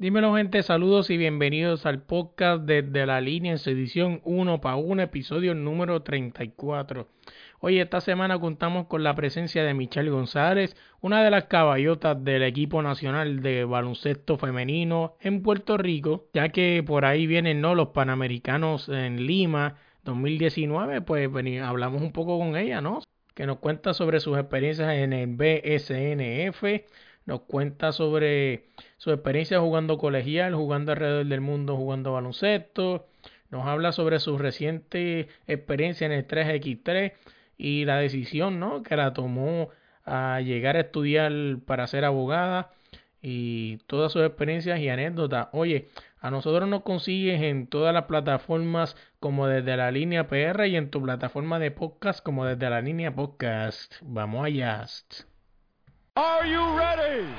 Dímelo gente, saludos y bienvenidos al podcast desde la línea en su edición 1 para 1, episodio número 34. Hoy esta semana contamos con la presencia de Michelle González, una de las caballotas del equipo nacional de baloncesto femenino en Puerto Rico, ya que por ahí vienen ¿no? los Panamericanos en Lima 2019, pues hablamos un poco con ella, ¿no? Que nos cuenta sobre sus experiencias en el BSNF, nos cuenta sobre su experiencia jugando colegial, jugando alrededor del mundo, jugando baloncesto, nos habla sobre su reciente experiencia en el 3x3 y la decisión ¿no? que la tomó a llegar a estudiar para ser abogada y todas sus experiencias y anécdotas. Oye, a nosotros nos consigues en todas las plataformas como desde la línea PR y en tu plataforma de podcast como desde la línea podcast. Vamos allá. Are you ready?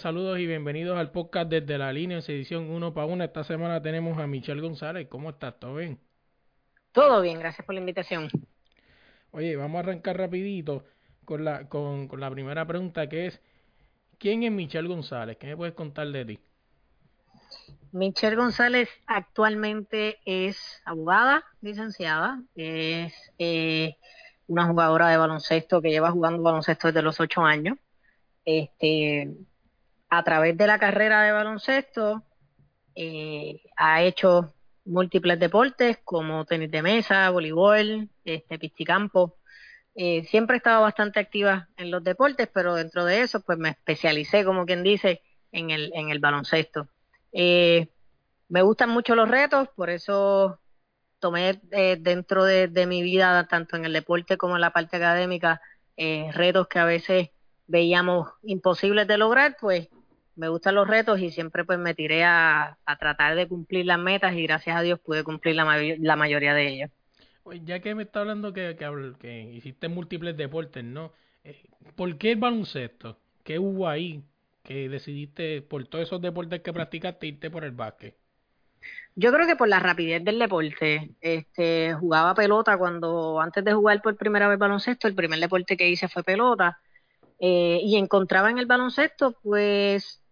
Saludos y bienvenidos al podcast desde la línea en edición 1 para 1. Esta semana tenemos a Michelle González. ¿Cómo estás? ¿Todo bien? Todo bien, gracias por la invitación. Oye, vamos a arrancar rapidito con la, con, con la primera pregunta que es, ¿quién es Michelle González? ¿Qué me puedes contar de ti? Michelle González actualmente es abogada, licenciada, es eh, una jugadora de baloncesto que lleva jugando baloncesto desde los ocho años. Este, a través de la carrera de baloncesto eh, ha hecho múltiples deportes como tenis de mesa, voleibol, este, piscicampo. Eh, siempre he estado bastante activa en los deportes, pero dentro de eso pues me especialicé, como quien dice, en el, en el baloncesto. Eh, me gustan mucho los retos, por eso tomé eh, dentro de, de, mi vida, tanto en el deporte como en la parte académica, retos que a veces veíamos imposibles de lograr, pues me gustan los retos y siempre pues me tiré a, tratar de cumplir las metas y gracias a Dios pude cumplir la, la mayoría de ellas. Ya que me está hablando que, que, hiciste múltiples deportes, ¿no? Eh, ¿Por qué el baloncesto? ¿Qué hubo ahí que decidiste por todos esos deportes que practicaste irte por el básquet? Yo creo que por la rapidez del deporte. Este, jugaba pelota cuando, antes de jugar por primera vez baloncesto, el primer deporte que hice fue pelota. Eh, y encontraba en el baloncesto, pues,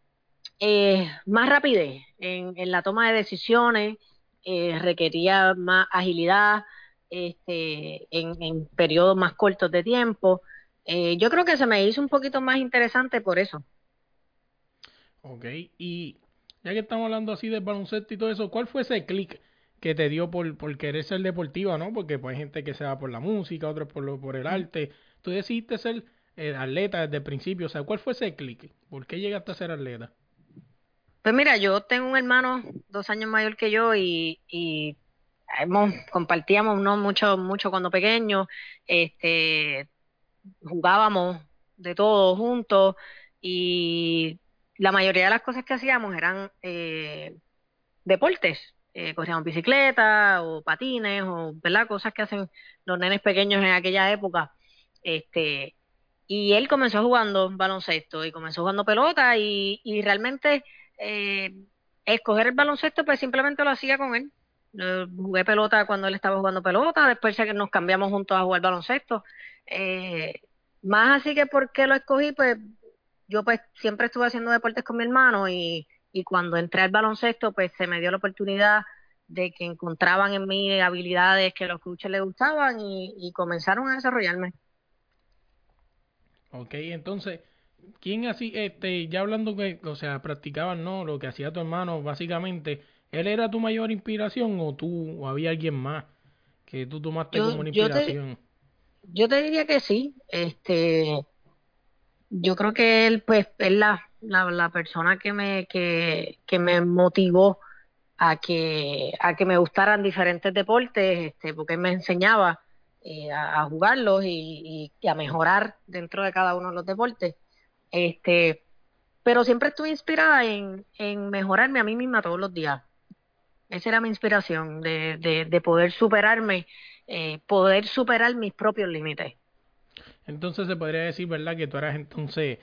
eh, más rapidez en, la toma de decisiones, eh, requería más agilidad este, en, periodos más cortos de tiempo. Yo creo que se me hizo un poquito más interesante por eso. Ok, y ya que estamos hablando así del baloncesto y todo eso, ¿cuál fue ese clic que te dio por, por querer ser deportiva, no? Porque pues, hay gente que se va por la música, otros por, lo, por el arte. Tú decidiste ser atleta desde el principio, o sea, ¿cuál fue ese clic? ¿Por qué llegaste a ser atleta? Pues mira, yo tengo un hermano dos años mayor que yo y, compartíamos mucho, mucho cuando pequeños, este, jugábamos de todo juntos y la mayoría de las cosas que hacíamos eran eh, deportes, eh, corríamos bicicleta o patines o ¿verdad? cosas que hacen los nenes pequeños en aquella época. Este, y él comenzó jugando baloncesto y comenzó jugando pelota y, y realmente eh, escoger el baloncesto, pues simplemente lo hacía con él. jugué pelota cuando él estaba jugando pelota, después que nos cambiamos juntos a jugar baloncesto. Eh, más así que por qué lo escogí, pues yo pues siempre estuve haciendo deportes con mi hermano y, y cuando entré al baloncesto, pues se me dio la oportunidad de que encontraban en mí habilidades que los coaches les gustaban y, comenzaron a desarrollarme. Ok, entonces, ¿quién así, este, ya hablando que, o sea, practicaban, no, lo que hacía tu hermano, básicamente, ¿él era tu mayor inspiración o tú, o había alguien más que tú tomaste como una inspiración? Yo te, diría que sí, este, yo creo que él, pues, es la, la, la persona que me, que, que me motivó a que, a que me gustaran diferentes deportes, este, porque me enseñaba eh, a, jugarlos y, a mejorar dentro de cada uno de los deportes. Este, pero siempre estuve inspirada en, en mejorarme a mí misma todos los días. Esa era mi inspiración, de, de, de poder superarme, eh, poder superar mis propios límites. Entonces se podría decir, ¿verdad? Que tú eras entonces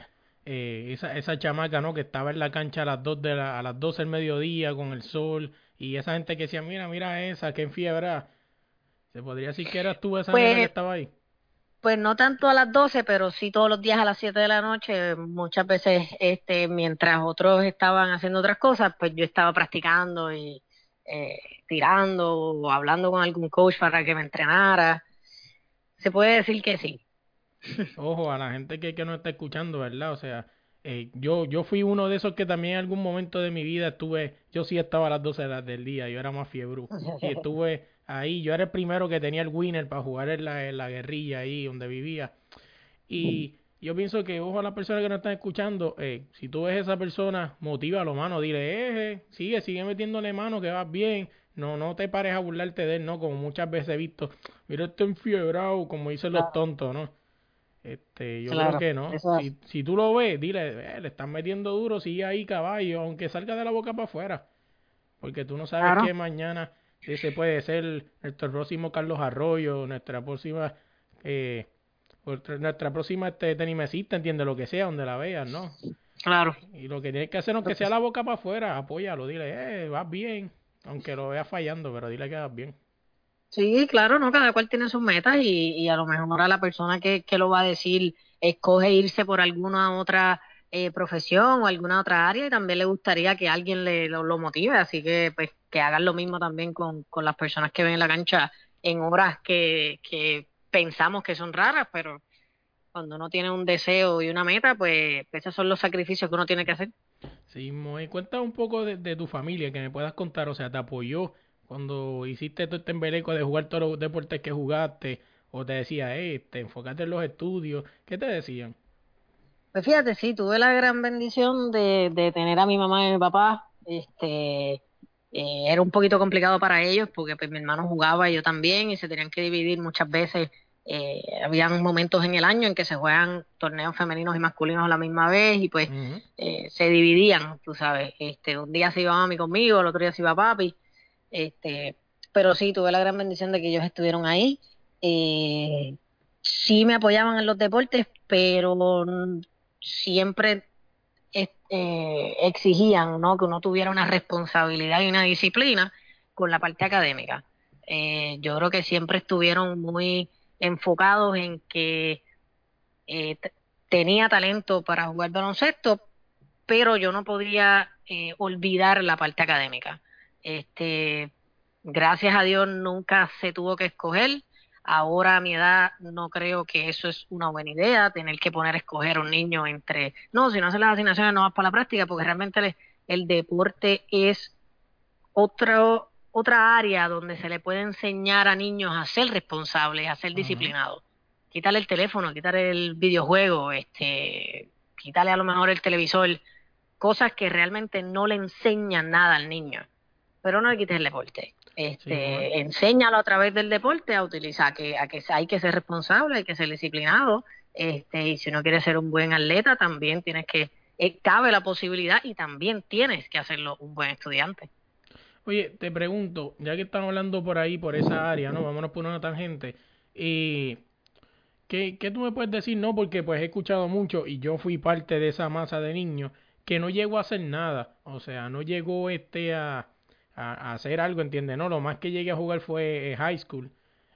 eh, esa, esa chamaca, ¿no? Que estaba en la cancha a las dos de la, a las 12 del mediodía con el sol y esa gente que decía, mira, mira esa, que fiebre ¿Se podría decir que eras tú esa pues, que estaba ahí? Pues no tanto a las 12, pero sí todos los días a las 7 de la noche, muchas veces este mientras otros estaban haciendo otras cosas, pues yo estaba practicando y eh, tirando o hablando con algún coach para que me entrenara. Se puede decir que sí. Ojo, a la gente que, que no está escuchando, ¿verdad? O sea, eh, yo, yo fui uno de esos que también en algún momento de mi vida estuve, yo sí estaba a las 12 del día, yo era más fiebre. Y estuve ahí, yo era el primero que tenía el winner para jugar en la, en la guerrilla ahí donde vivía. Y yo pienso que, ojo a las personas que no están escuchando, eh, si tú ves a esa persona, motívalo, mano, dile, eh, sigue, sigue metiéndole mano, que vas bien. No, no te pares a burlarte de él, ¿no? Como muchas veces he visto, mira, está enfiebrado, como dicen los tontos, ¿no? Este, yo creo que no. Si, si, tú lo ves, dile, eh, le están metiendo duro, sigue ahí caballo, aunque salga de la boca para afuera. Porque tú no sabes que mañana ese puede ser nuestro próximo Carlos Arroyo, nuestra próxima, eh, nuestra próxima este, tenimesista, entiende lo que sea, donde la veas, ¿no? Claro. Y lo que tienes que hacer, aunque sea la boca para afuera, apóyalo, dile, eh, vas bien, aunque lo veas fallando, pero dile que vas bien. Sí, claro, no, cada cual tiene sus metas y, y a lo mejor a la persona que, que lo va a decir escoge irse por alguna otra eh, profesión o alguna otra área y también le gustaría que alguien le lo, motive, así que pues que hagan lo mismo también con, con las personas que ven en la cancha en horas que, que pensamos que son raras, pero cuando uno tiene un deseo y una meta, pues esos son los sacrificios que uno tiene que hacer. Sí, Moe, cuenta un poco de, tu familia, que me puedas contar, o sea, ¿te apoyó cuando hiciste todo este embeleco de jugar todos los deportes que jugaste, o te decía, este, enfócate en los estudios, ¿qué te decían? Pues fíjate, sí, tuve la gran bendición de, de tener a mi mamá y mi papá. Este, eh, era un poquito complicado para ellos porque pues, mi hermano jugaba y yo también y se tenían que dividir muchas veces. Eh, habían momentos en el año en que se juegan torneos femeninos y masculinos a la misma vez y pues eh, se dividían, tú sabes. Este, un día se iba mami conmigo, el otro día se iba papi. Este, pero sí, tuve la gran bendición de que ellos estuvieron ahí. Eh, sí me apoyaban en los deportes, pero siempre eh, exigían ¿no? que uno tuviera una responsabilidad y una disciplina con la parte académica. Eh, yo creo que siempre estuvieron muy enfocados en que eh, tenía talento para jugar baloncesto, pero yo no podía eh, olvidar la parte académica. Este, gracias a Dios nunca se tuvo que escoger. Ahora a mi edad no creo que eso es una buena idea, tener que poner a escoger a un niño entre, no, si no hacen las asignaciones no vas para la práctica, porque realmente el, deporte es otro, otra área donde se le puede enseñar a niños a ser responsables, a ser disciplinados. Quítale el teléfono, quítale el videojuego, este, quítale a lo mejor el televisor, cosas que realmente no le enseñan nada al niño pero no le quites el deporte. Este, enséñalo a través del deporte a utilizar, que, a que hay que ser responsable, hay que ser disciplinado, este, y si uno quiere ser un buen atleta, también tienes que, eh, cabe la posibilidad y también tienes que hacerlo un buen estudiante. Oye, te pregunto, ya que estamos hablando por ahí, por esa área, ¿no? Vámonos por una tangente. Y ¿qué, ¿Qué tú me puedes decir? No, porque pues he escuchado mucho y yo fui parte de esa masa de niños que no llegó a hacer nada. O sea, no llegó este a a, hacer algo, ¿entiendes? No, lo más que llegué a jugar fue eh, high school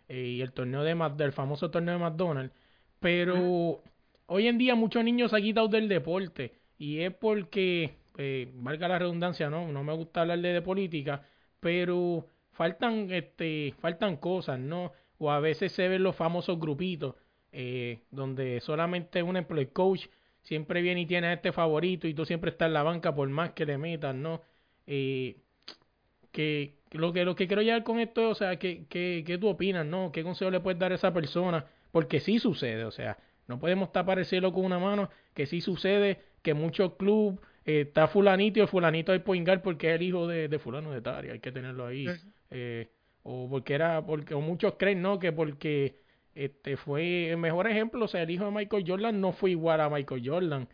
eh, y el torneo de del famoso torneo de McDonald's. Pero hoy en día muchos niños se han quitado del deporte y es porque eh, valga la redundancia, no, no me gusta hablar de, política, pero faltan, este, faltan cosas, ¿no? O a veces se ven los famosos grupitos, eh, donde solamente un ejemplo, el coach siempre viene y tiene a este favorito y tú siempre estás en la banca por más que le metas, ¿no? Eh, que lo que lo que quiero llegar con esto o sea, ¿qué, qué, qué tú opinas, no? ¿Qué consejo le puedes dar a esa persona? Porque sí sucede, o sea, no podemos tapar el cielo con una mano, que sí sucede que muchos clubes eh, está fulanito y el fulanito hay poingar porque es el hijo de, de fulano de tal, hay que tenerlo ahí. eh, o porque era, porque, o muchos creen, ¿no? Que porque este fue el mejor ejemplo, o sea, el hijo de Michael Jordan no fue igual a Michael Jordan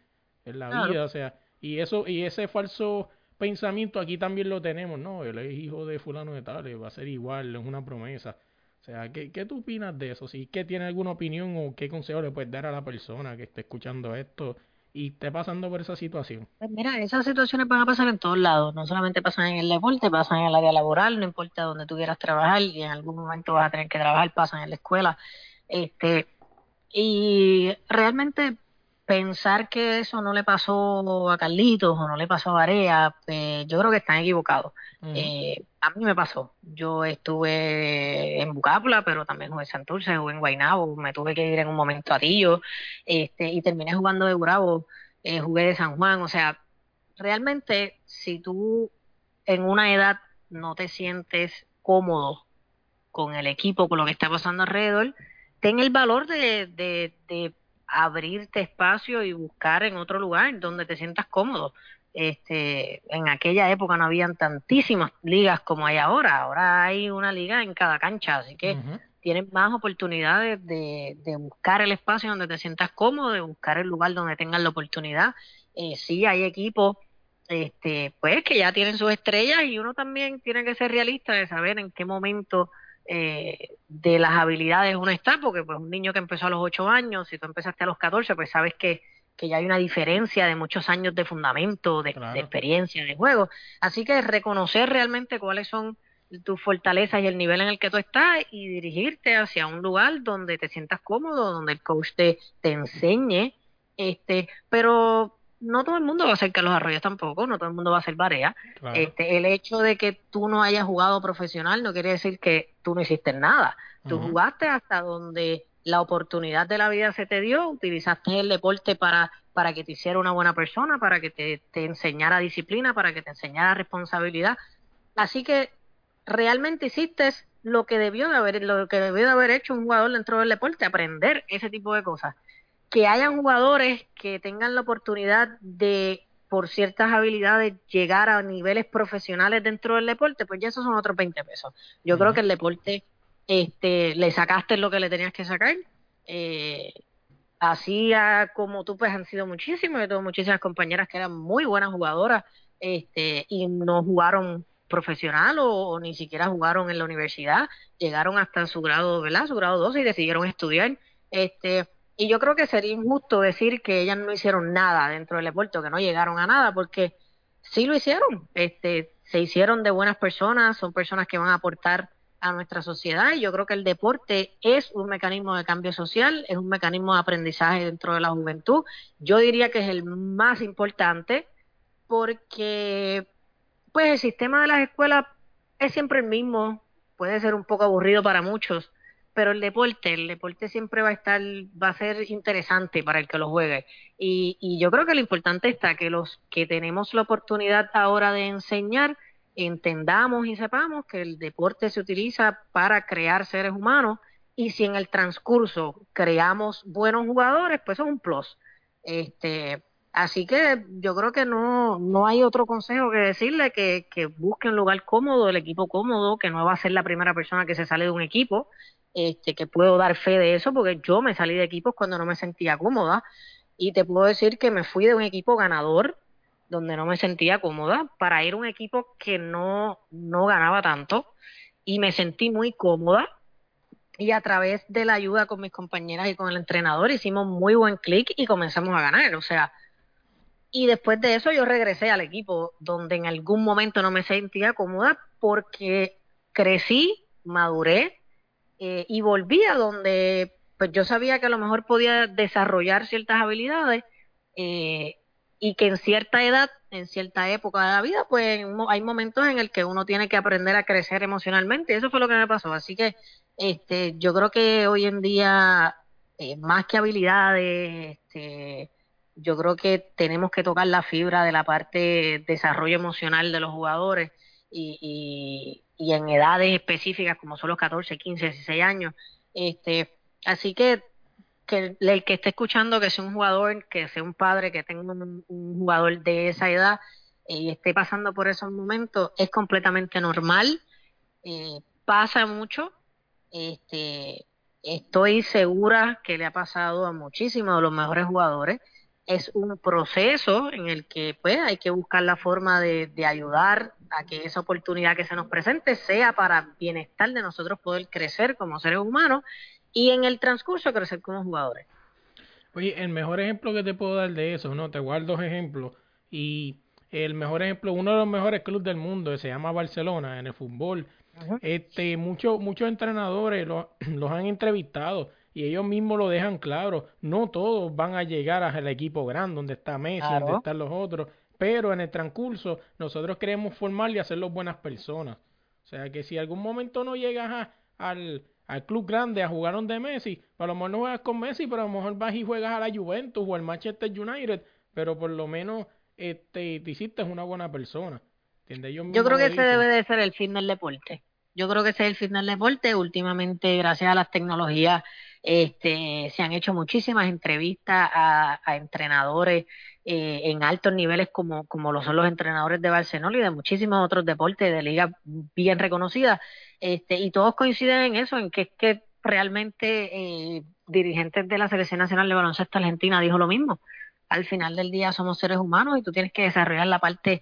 en la vida, o sea, y eso, y ese falso pensamiento aquí también lo tenemos, ¿no? Él es hijo de fulano de tal, va a ser igual, es una promesa. O sea, ¿qué, ¿qué tú opinas de eso? Si que tiene alguna opinión o qué consejo le puedes dar a la persona que esté escuchando esto y esté pasando por esa situación? Pues mira, esas situaciones van a pasar en todos lados, no solamente pasan en el deporte, pasan en el área laboral, no importa donde tú quieras trabajar y en algún momento vas a tener que trabajar, pasan en la escuela. Este, y realmente pensar que eso no le pasó a Carlitos o no le pasó a Varea, pues yo creo que están equivocados. eh, a mí me pasó. Yo estuve en Bucápula, pero también jugué en Santurce, jugué en Guaynabo, me tuve que ir en un momento a Tillo, este, y terminé jugando de Bravo, eh, jugué de San Juan. O sea, realmente, si tú en una edad no te sientes cómodo con el equipo, con lo que está pasando alrededor, ten el valor de, de, de abrirte espacio y buscar en otro lugar donde te sientas cómodo. Este, en aquella época no habían tantísimas ligas como hay ahora. Ahora hay una liga en cada cancha, así que tienes más oportunidades de, de buscar el espacio donde te sientas cómodo, de buscar el lugar donde tengas la oportunidad. Eh, sí, hay equipos este, pues que ya tienen sus estrellas y uno también tiene que ser realista de saber en qué momento eh, de las habilidades uno está, porque pues un niño que empezó a los 8 años, si tú empezaste a los 14, pues sabes que, que ya hay una diferencia de muchos años de fundamento, de, Claro. de experiencia, de juego. Así que reconocer realmente cuáles son tus fortalezas y el nivel en el que tú estás y dirigirte hacia un lugar donde te sientas cómodo, donde el coach te, te enseñe, este, pero no todo el mundo va a ser Carlos Arroyos tampoco, no todo el mundo va a ser Barea. Claro. Este, el hecho de que tú no hayas jugado profesional no quiere decir que tú no hiciste nada. Tú jugaste hasta donde la oportunidad de la vida se te dio, utilizaste el deporte para, para que te hiciera una buena persona, para que te, te enseñara disciplina, para que te enseñara responsabilidad. Así que realmente hiciste lo que debió de haber, lo que debió de haber hecho un jugador dentro del deporte, aprender ese tipo de cosas. Que hayan jugadores que tengan la oportunidad de, por ciertas habilidades, llegar a niveles profesionales dentro del deporte, pues ya esos son otros 20 pesos. Yo creo que el deporte, este, le sacaste lo que le tenías que sacar. Eh, así ah, como tú, pues han sido muchísimos, yo tengo muchísimas compañeras que eran muy buenas jugadoras, este, y no jugaron profesional o, o ni siquiera jugaron en la universidad, llegaron hasta su grado, ¿verdad? Su grado 12 y decidieron estudiar. Este, y yo creo que sería injusto decir que ellas no hicieron nada dentro del deporte que no llegaron a nada, porque sí lo hicieron. Este, se hicieron de buenas personas, son personas que van a aportar a nuestra sociedad y yo creo que el deporte es un mecanismo de cambio social, es un mecanismo de aprendizaje dentro de la juventud. Yo diría que es el más importante porque pues el sistema de las escuelas es siempre el mismo, puede ser un poco aburrido para muchos, pero el deporte, el deporte siempre va a estar, va a ser interesante para el que lo juegue. Y, y yo creo que lo importante está que los que tenemos la oportunidad ahora de enseñar, entendamos y sepamos que el deporte se utiliza para crear seres humanos y si en el transcurso creamos buenos jugadores, pues es un plus. Este, así que yo creo que no, no hay otro consejo que decirle que, que busque un lugar cómodo, el equipo cómodo, que no va a ser la primera persona que se sale de un equipo, este, que puedo dar fe de eso porque yo me salí de equipos cuando no me sentía cómoda. Y te puedo decir que me fui de un equipo ganador donde no me sentía cómoda para ir a un equipo que no, no ganaba tanto. Y me sentí muy cómoda. Y a través de la ayuda con mis compañeras y con el entrenador hicimos muy buen clic y comenzamos a ganar, o sea, y después de eso yo regresé al equipo donde en algún momento no me sentía cómoda porque crecí, maduré eh, y volví a donde pues yo sabía que a lo mejor podía desarrollar ciertas habilidades eh, y que en cierta edad en cierta época de la vida, pues hay momentos en el que uno tiene que aprender a crecer emocionalmente. Eso fue lo que me pasó. Así que este, yo creo que hoy en día, eh, más que habilidades, este, yo creo que tenemos que tocar la fibra de la parte de desarrollo emocional de los jugadores y, en edades específicas como son los 14, 15, 16 años. Este, así que que el, que esté escuchando que sea un jugador, que sea un padre, que tenga un, jugador de esa edad eh, y esté pasando por esos momentos, es completamente normal, eh, pasa mucho, este, estoy segura que le ha pasado a muchísimos de los mejores jugadores, es un proceso en el que pues hay que buscar la forma de, de ayudar a que esa oportunidad que se nos presente sea para bienestar de nosotros poder crecer como seres humanos y en el transcurso crecer como jugadores. Oye, el mejor ejemplo que te puedo dar de eso, ¿no? Te guardo dos ejemplos. Y el mejor ejemplo, uno de los mejores clubes del mundo, se llama Barcelona, en el fútbol. Este, muchos, muchos entrenadores los, los han entrevistado y ellos mismos lo dejan claro. No todos van a llegar al equipo grande, donde está Messi, donde están los otros. Pero en el transcurso, nosotros queremos formar y hacerlos buenas personas. O sea que si algún momento no llegas a, al, al club grande a jugar de Messi, a lo mejor no juegas con Messi, pero a lo mejor vas y juegas a la Juventus o al Manchester United, pero por lo menos este, te hiciste una buena persona. Yo, creo que ese debe de ser el fin del deporte. Yo creo que ese es el fin del deporte. Últimamente, gracias a las tecnologías, este, se han hecho muchísimas entrevistas a, entrenadores eh, en altos niveles como, como lo son los entrenadores de Barcelona y de muchísimos otros deportes de ligas bien reconocidas este, y todos coinciden en eso, en que es que realmente eh, dirigentes de la Selección Nacional de Baloncesto Argentina dijo lo mismo. Al final del día somos seres humanos y tú tienes que desarrollar la parte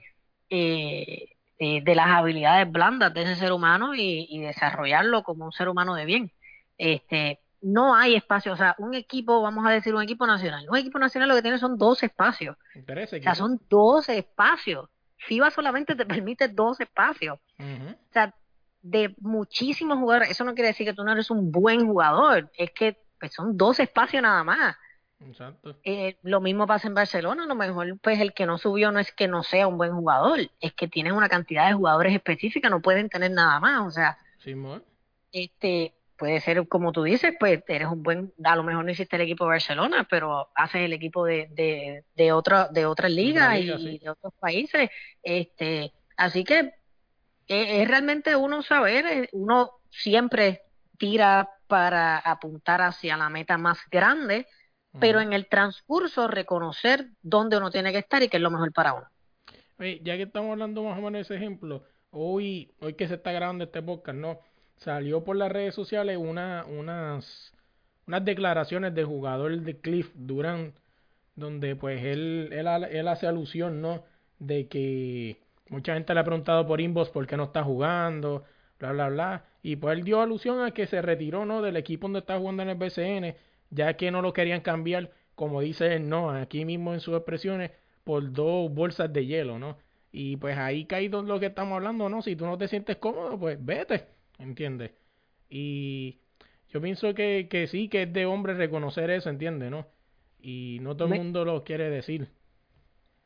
eh, eh, de las habilidades blandas de ese ser humano y, desarrollarlo como un ser humano de bien. Este, no hay espacio, o sea, un equipo, vamos a decir un equipo nacional, un equipo nacional lo que tiene son dos espacios. o sea, son 12 espacios. FIBA solamente te permite dos espacios. O sea, de muchísimos jugadores. Eso no quiere decir que tú no eres un buen jugador, es que pues, son dos espacios nada más. Exacto. Eh, lo mismo pasa en Barcelona, a lo mejor pues el que no subió no es que no sea un buen jugador, es que tienen una cantidad de jugadores específicas, no pueden tener nada más, o sea, este puede ser como tú dices, pues eres un buen, a lo mejor no hiciste el equipo de Barcelona, pero haces el equipo de, de, de otra de otras ligas y de otros países, este, así que es, realmente uno saber, eh, uno siempre tira para apuntar hacia la meta más grande, pero en el transcurso reconocer dónde uno tiene que estar y qué es lo mejor para uno. Oye, ya que estamos hablando más o menos de ese ejemplo, hoy, hoy que se está grabando este podcast, ¿no? Salió por las redes sociales una, unas, unas declaraciones del jugador de Cliff Durant, donde pues él, él, él hace alusión, ¿no? De que Mucha gente le ha preguntado por inbox por qué no está jugando, bla, bla, bla. Y pues él dio alusión a que se retiró, ¿no? Del equipo donde está jugando en el BCN, ya que no lo querían cambiar, como dice él, no, aquí mismo en sus expresiones, por dos bolsas de hielo, ¿no? Y pues ahí caído lo que estamos hablando, ¿no? Si tú no te sientes cómodo, pues vete, ¿entiendes? Y yo pienso que, que sí, que es de hombre reconocer eso, ¿entiendes? ¿No? Y no todo el mundo lo quiere decir.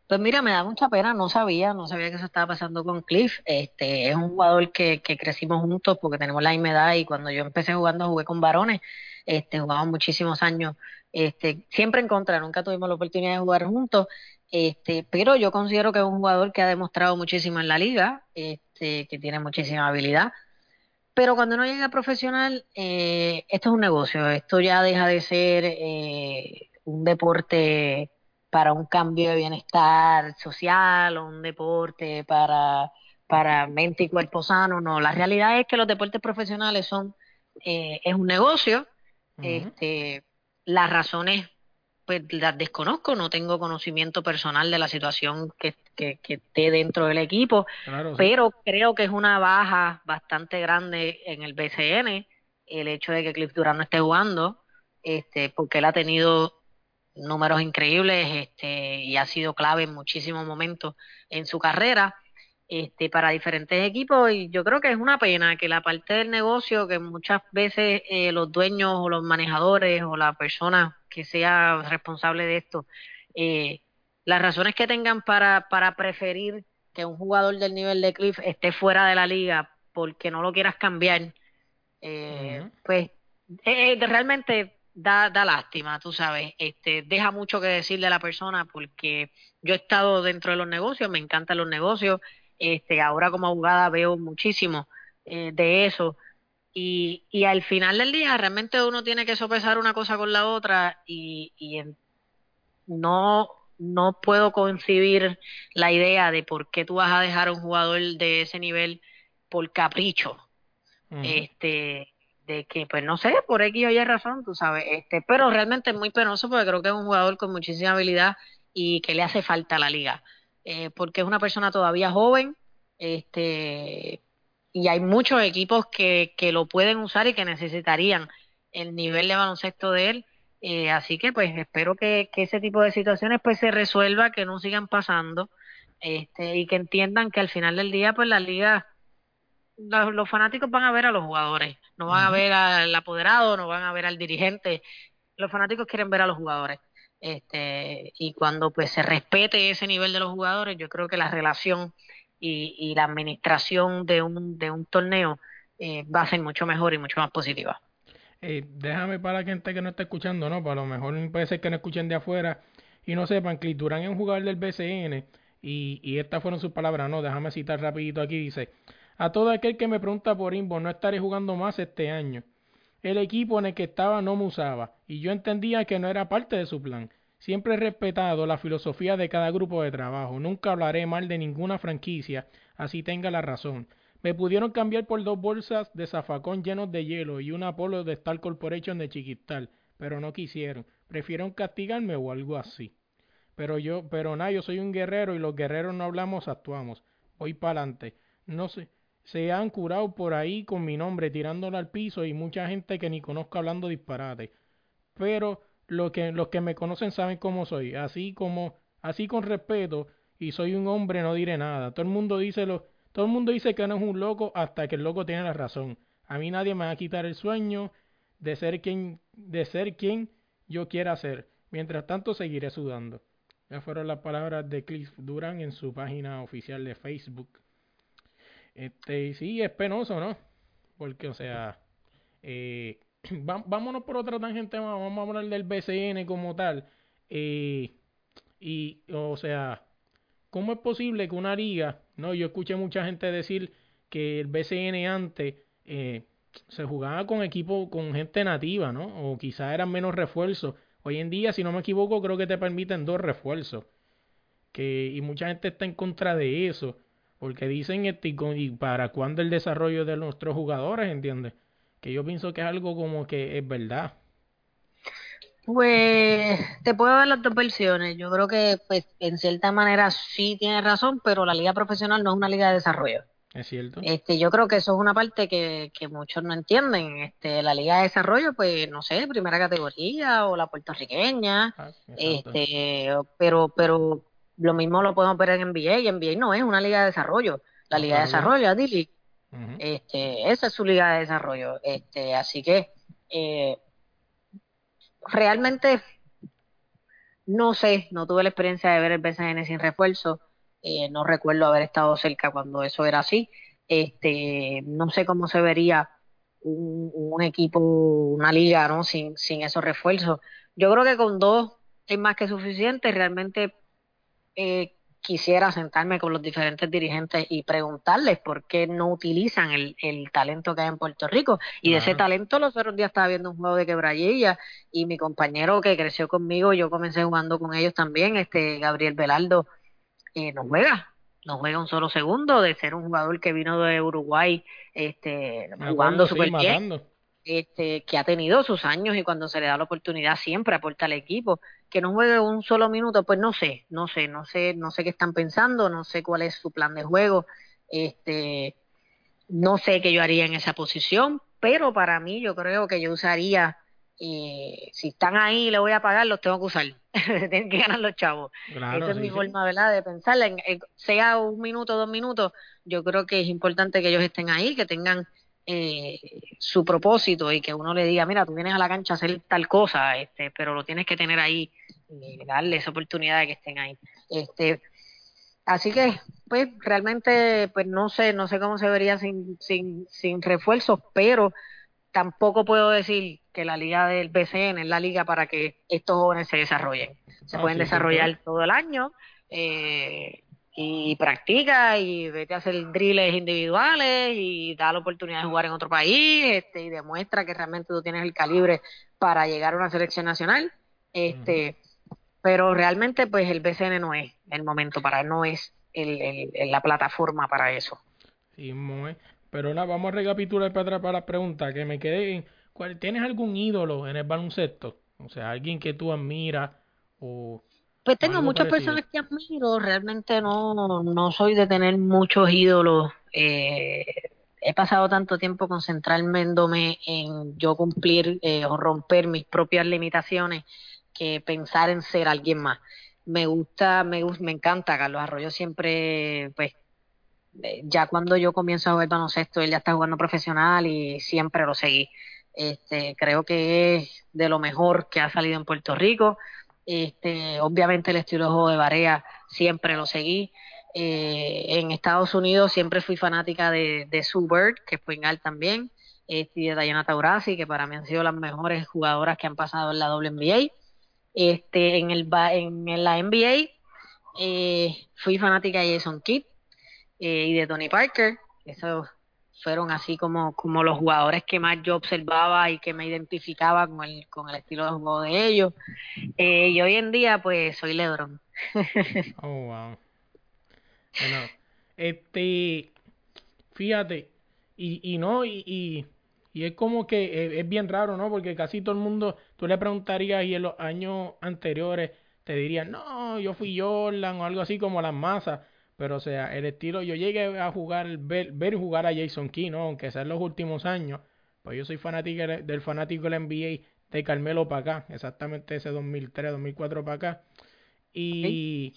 Pues mira, me da mucha pena, no sabía, no sabía que eso estaba pasando con Cliff. Este, es un jugador que, que crecimos juntos porque tenemos la misma edad y cuando yo empecé jugando jugué con varones, este, jugamos muchísimos años, este, siempre en contra, nunca tuvimos la oportunidad de jugar juntos, este, pero yo considero que es un jugador que ha demostrado muchísimo en la liga, este, que tiene muchísima habilidad. Pero cuando uno llega a profesional, eh, esto es un negocio, esto ya deja de ser eh, un deporte para un cambio de bienestar social o un deporte para, para mente y cuerpo sano. No, la realidad es que los deportes profesionales son eh, es un negocio. este, las razones pues las desconozco, no tengo conocimiento personal de la situación que, que, esté dentro del equipo, pero creo que es una baja bastante grande en el BCN el hecho de que Cliff Durán no esté jugando, este, porque él ha tenido números increíbles este, y ha sido clave en muchísimos momentos en su carrera este, para diferentes equipos y yo creo que es una pena que la parte del negocio que muchas veces eh, los dueños o los manejadores o la persona que sea responsable de esto eh, las razones que tengan para, para preferir que un jugador del nivel de Cliff esté fuera de la liga porque no lo quieras cambiar, eh, pues eh, eh, realmente da, da lástima, tú sabes, este, deja mucho que decirle a la persona porque yo he estado dentro de los negocios, me encantan los negocios, este, ahora como abogada veo muchísimo eh, de eso. Y, y al final del día realmente uno tiene que sopesar una cosa con la otra y, y no no puedo concebir la idea de por qué tú vas a dejar a un jugador de ese nivel por capricho. Este, de que, pues no sé, por X o Y razón, tú sabes, este, pero realmente es muy penoso porque creo que es un jugador con muchísima habilidad y que le hace falta a la liga, eh, porque es una persona todavía joven, este, y hay muchos equipos que, que lo pueden usar y que necesitarían el nivel de baloncesto de él, eh, así que pues espero que, que, ese tipo de situaciones pues se resuelva, que no sigan pasando, este, y que entiendan que al final del día pues la liga los, fanáticos van a ver a los jugadores, no van a ver al apoderado, no van a ver al dirigente. Los fanáticos quieren ver a los jugadores. Este, y cuando pues se respete ese nivel de los jugadores, yo creo que la relación y, y la administración de un, de un torneo eh, va a ser mucho mejor y mucho más positiva. Eh, déjame para gente que no está escuchando, ¿no? Para lo mejor puede ser que no escuchen de afuera y no sepan, que Durán es un jugador del BCN y, y estas fueron sus palabras, ¿no? Déjame citar rapidito aquí, dice, a todo aquel que me pregunta por Imbo, no estaré jugando más este año. El equipo en el que estaba no me usaba, y yo entendía que no era parte de su plan. Siempre he respetado la filosofía de cada grupo de trabajo. Nunca hablaré mal de ninguna franquicia, así tenga la razón. Me pudieron cambiar por dos bolsas de zafacón llenos de hielo y un Apolo de Star Corporation de Chiquistal, pero no quisieron. Prefirieron castigarme o algo así. Pero yo, pero nada, yo soy un guerrero y los guerreros no hablamos, actuamos. Voy para adelante. No sé, se han curado por ahí con mi nombre tirándolo al piso y mucha gente que ni conozco hablando disparate. Pero lo que, los que me conocen saben cómo soy, así como, así con respeto, y soy un hombre, no diré nada. Todo el mundo dice lo, todo el mundo dice que no es un loco hasta que el loco tiene la razón. A mí nadie me va a quitar el sueño de ser quien, de ser quien yo quiera ser. Mientras tanto seguiré sudando. Ya fueron las palabras de Cliff Duran en su página oficial de Facebook. Este, sí, es penoso, ¿no? Porque, o sea, eh, vámonos por otra tangente vamos a hablar del BCN como tal. Eh, y, o sea, ¿cómo es posible que una liga, no? Yo escuché mucha gente decir que el BCN antes eh, se jugaba con equipo, con gente nativa, ¿no? O quizás eran menos refuerzos. Hoy en día, si no me equivoco, creo que te permiten dos refuerzos. Que, y mucha gente está en contra de eso. Porque dicen este, y para cuándo el desarrollo de nuestros jugadores, ¿entiendes? Que yo pienso que es algo como que es verdad. Pues te puedo dar las dos versiones. Yo creo que pues en cierta manera sí tiene razón, pero la liga profesional no es una liga de desarrollo. Es cierto. Este, yo creo que eso es una parte que, que muchos no entienden. Este, la liga de desarrollo, pues no sé, primera categoría o la puertorriqueña, ah, este, pero, pero lo mismo lo podemos ver en NBA y NBA no es una liga de desarrollo. La liga de desarrollo, Dili, este, esa es su liga de desarrollo. Este, así que eh, realmente no sé, no tuve la experiencia de ver el BCN sin refuerzo. Eh, no recuerdo haber estado cerca cuando eso era así. Este, no sé cómo se vería un, equipo, una liga, ¿no? Sin, sin esos refuerzos. Yo creo que con dos es más que suficiente. Realmente eh, quisiera sentarme con los diferentes dirigentes y preguntarles por qué no utilizan el, el talento que hay en Puerto Rico. Y de ese talento los otros días estaba viendo un juego de quebrayilla y mi compañero que creció conmigo, yo comencé jugando con ellos también, este Gabriel Velardo, eh, no juega, no juega un solo segundo de ser un jugador que vino de Uruguay este, jugando súper bien este, que ha tenido sus años y cuando se le da la oportunidad siempre aporta al equipo. Que no juegue un solo minuto, pues no sé, no sé, no sé, no sé qué están pensando, no sé cuál es su plan de juego, este, no sé qué yo haría en esa posición, pero para mí yo creo que yo usaría, eh, si están ahí y le voy a pagar, los tengo que usar, tienen que ganar los chavos. Esa es mi forma, ¿verdad?, de pensar, en, sea un minuto, dos minutos, yo creo que es importante que ellos estén ahí, que tengan eh, su propósito y que uno le diga, mira, tú vienes a la cancha a hacer tal cosa, este, pero lo tienes que tener ahí y darle esa oportunidad de que estén ahí. Este, así que, pues, realmente, pues no sé, no sé cómo se vería sin, sin, sin refuerzos, pero tampoco puedo decir que la liga del BCN es la liga para que estos jóvenes se desarrollen. Se ah, pueden desarrollar todo el año eh, y practica y vete a hacer drills individuales y da la oportunidad de jugar en otro país este, y demuestra que realmente tú tienes el calibre para llegar a una selección nacional. Este, Pero realmente pues el BCN no es el momento para, no es el, la plataforma para eso. Sí, muy, pero nada, vamos a recapitular para atrás para la pregunta que me quedé. ¿Tienes algún ídolo en el baloncesto? O sea, alguien que tú admiras o... Pues tengo muchas personas que admiro, realmente no, no soy de tener muchos ídolos. Eh, he pasado tanto tiempo concentrándome en yo cumplir eh, o romper mis propias limitaciones que pensar en ser alguien más. Me gusta, me, me encanta Carlos Arroyo siempre, pues eh, ya cuando yo comienzo a jugar baloncesto, él ya está jugando profesional y siempre lo seguí. Este, creo que es de lo mejor que ha salido en Puerto Rico. Este, obviamente el estilo de Barea siempre lo seguí. Eh, en Estados Unidos siempre fui fanática de, de Sue Bird, que fue en Al también, este, y de Diana Taurasi, que para mí han sido las mejores jugadoras que han pasado en la WNBA. Este, en, el, en, la NBA eh, fui fanática de Jason Kidd, eh, y de Tony Parker. Esos fueron así como, como los jugadores que más yo observaba y que me identificaba con el, con el estilo de juego de ellos. Eh, y hoy en día, pues, soy LeBron. oh, wow. Bueno, este, fíjate, y, y no, y, y, es como que es, bien raro, ¿no? Porque casi todo el mundo, tú le preguntarías y en los años anteriores te dirían, no, yo fui Jordan o algo así como las masas. Pero, o sea, el estilo, yo llegué a jugar, ver, ver jugar a Jason Key, ¿no? Aunque sea en los últimos años, pues yo soy fanático del fanático del NBA de Carmelo para acá, exactamente ese 2003, 2004 para acá. Y,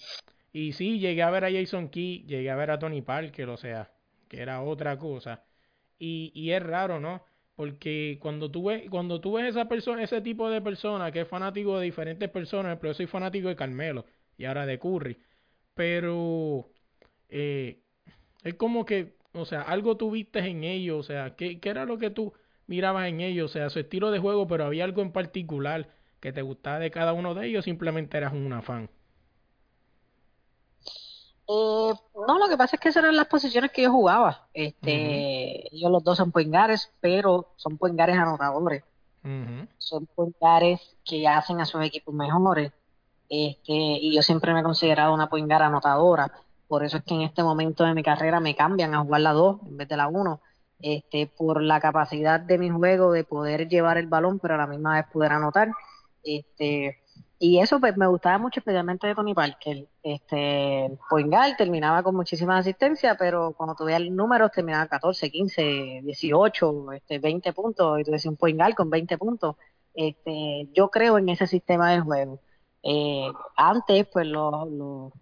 y sí, llegué a ver a Jason Key, llegué a ver a Tony Parker, o sea, que era otra cosa. Y, y es raro, ¿no? Porque cuando tú ves, cuando tú ves esa persona, ese tipo de persona que es fanático de diferentes personas, pero yo soy fanático de Carmelo y ahora de Curry. Pero eh, es como que, o sea, algo tuviste en ellos, o sea, ¿qué, ¿qué, era lo que tú mirabas en ellos? O sea, su estilo de juego, pero había algo en particular que te gustaba de cada uno de ellos, simplemente eras un fan. Eh, no, lo que pasa es que esas eran las posiciones que yo jugaba. Este, Ellos los dos son puengares, pero son puengares anotadores. Son puengares que hacen a sus equipos mejores. Este, y yo siempre me he considerado una puengara anotadora. Por eso es que en este momento de mi carrera me cambian a jugar la 2 en vez de la 1. Este, por la capacidad de mi juego de poder llevar el balón, pero a la misma vez poder anotar. Este, y eso pues me gustaba mucho, especialmente de Tony Parker. Este, Poingal terminaba con muchísimas asistencias, pero cuando tuve el número terminaba 14, 15, 18, este, 20 puntos, y tú decías un Poingal con 20 puntos. Este, yo creo en ese sistema de juego. Eh, antes, pues los, los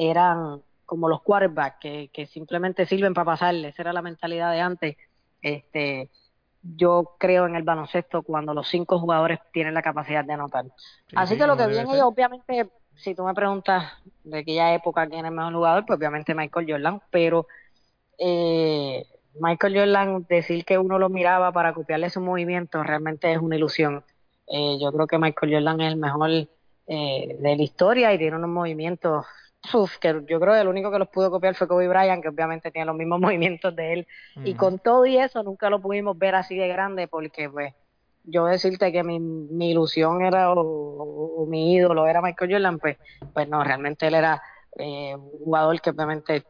eran como los quarterbacks que, que simplemente sirven para pasarle, esa era la mentalidad de antes. Este, yo creo en el baloncesto cuando los cinco jugadores tienen la capacidad de anotar. Así que lo que viene, obviamente, si tú me preguntas de aquella época quién es el mejor jugador, pues obviamente Michael Jordan, pero eh, Michael Jordan, decir que uno lo miraba para copiarle su movimiento realmente es una ilusión. Eh, yo creo que Michael Jordan es el mejor eh, de la historia y tiene unos movimientos que yo creo que el único que los pudo copiar fue Kobe Bryant, que obviamente tiene los mismos movimientos de él. Y con todo y eso nunca lo pudimos ver así de grande porque pues yo decirte que mi, mi ilusión era o, mi ídolo era Michael Jordan, pues, pues no, realmente él era eh, un jugador que obviamente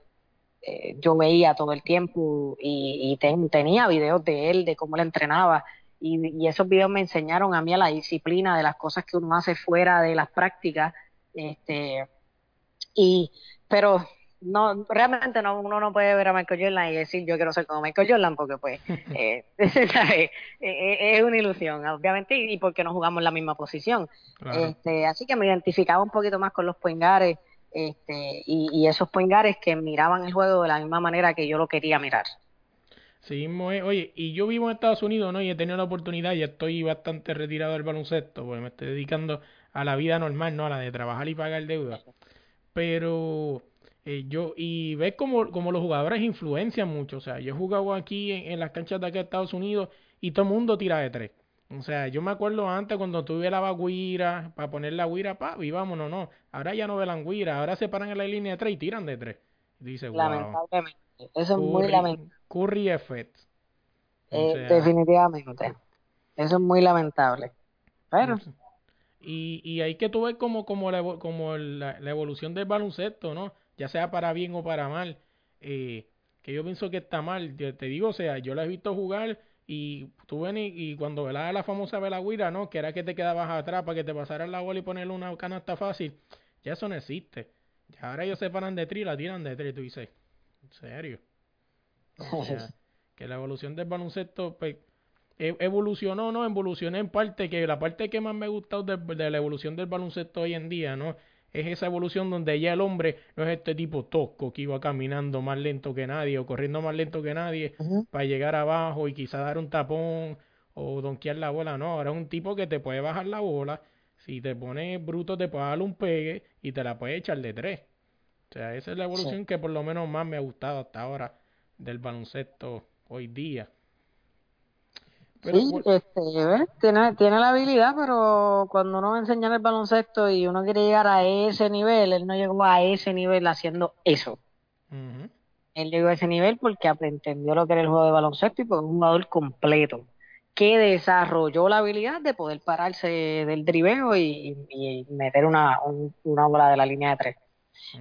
eh, yo veía todo el tiempo y, y tenía videos de él, de cómo él entrenaba. Y, y esos videos me enseñaron a mí a la disciplina de las cosas que uno hace fuera de las prácticas. Este, y, pero no, realmente no, uno no puede ver a Michael Jordan y decir yo quiero ser como Michael Jordan porque pues eh, es una ilusión, obviamente, y porque no jugamos la misma posición. Este, así que me identificaba un poquito más con los poingares este, y, y esos poingares que miraban el juego de la misma manera que yo lo quería mirar. Sí, oye, y yo vivo en Estados Unidos, ¿no? Y he tenido la oportunidad y estoy bastante retirado del baloncesto, porque me estoy dedicando a la vida normal, ¿no? A la de trabajar y pagar deuda. Pero eh, yo, y ves como, como los jugadores influencian mucho. O sea, yo he jugado aquí en, las canchas de aquí de Estados Unidos y todo el mundo tira de tres. O sea, yo me acuerdo antes cuando tuve la guira, para poner la guira, pa, y vámonos, no. Ahora ya no velan guira, ahora se paran en la línea de tres y tiran de tres. dice, Lamentablemente. Eso es muy lamentable. Curry effect. Eh, definitivamente. Eso es muy lamentable. Pero. Y, y hay que tú ves como, como, la, como la, evolución del baloncesto, ¿no? Ya sea para bien o para mal. Eh, que yo pienso que está mal. Te, digo, o sea, yo la he visto jugar y tú ven y, cuando velaba la famosa velagüira, ¿no? Que era que te quedabas atrás para que te pasaran la bola y ponerle una canasta fácil. Ya eso no existe. Ya ahora ellos se paran de tri y la tiran de tri. Tú dices, ¿en serio? que la evolución del baloncesto, pues, e, evolucionó, ¿no? Evolucionó en parte, que la parte que más me ha gustado de, la evolución del baloncesto hoy en día, ¿no? Es esa evolución donde ya el hombre no es este tipo tosco que iba caminando más lento que nadie o corriendo más lento que nadie para llegar abajo y quizá dar un tapón o donkear la bola. No, ahora es un tipo que te puede bajar la bola. Si te pones bruto, te puede dar un pegue y te la puede echar de tres. O sea, esa es la evolución que por lo menos más me ha gustado hasta ahora del baloncesto hoy día. sí, este, Tiene, tiene la habilidad, pero cuando uno va a enseñar el baloncesto y uno quiere llegar a ese nivel, él no llegó a ese nivel haciendo eso. Él llegó a ese nivel porque aprendió lo que era el juego de baloncesto y fue un jugador completo que desarrolló la habilidad de poder pararse del driveo y, meter una, una bola de la línea de tres.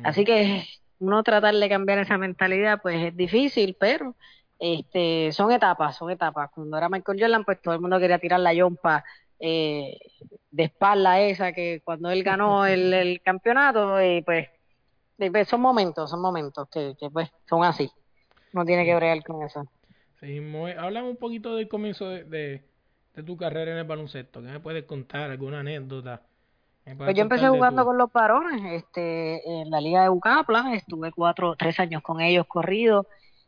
Así que uno tratar de cambiar esa mentalidad pues es difícil, pero este son etapas, son etapas. Cuando era Michael Jordan pues todo el mundo quería tirar la yompa eh, de espalda esa que cuando él ganó el, campeonato y pues, pues, son momentos, son momentos que, pues son así. No tiene que bregar con eso. Sí, un poquito del comienzo de, de, de tu carrera en el baloncesto. ¿Qué me puedes contar? ¿Alguna anécdota? Pues yo empecé jugando con los varones este, en la liga de Bucapla, estuve cuatro, tres años con ellos corridos.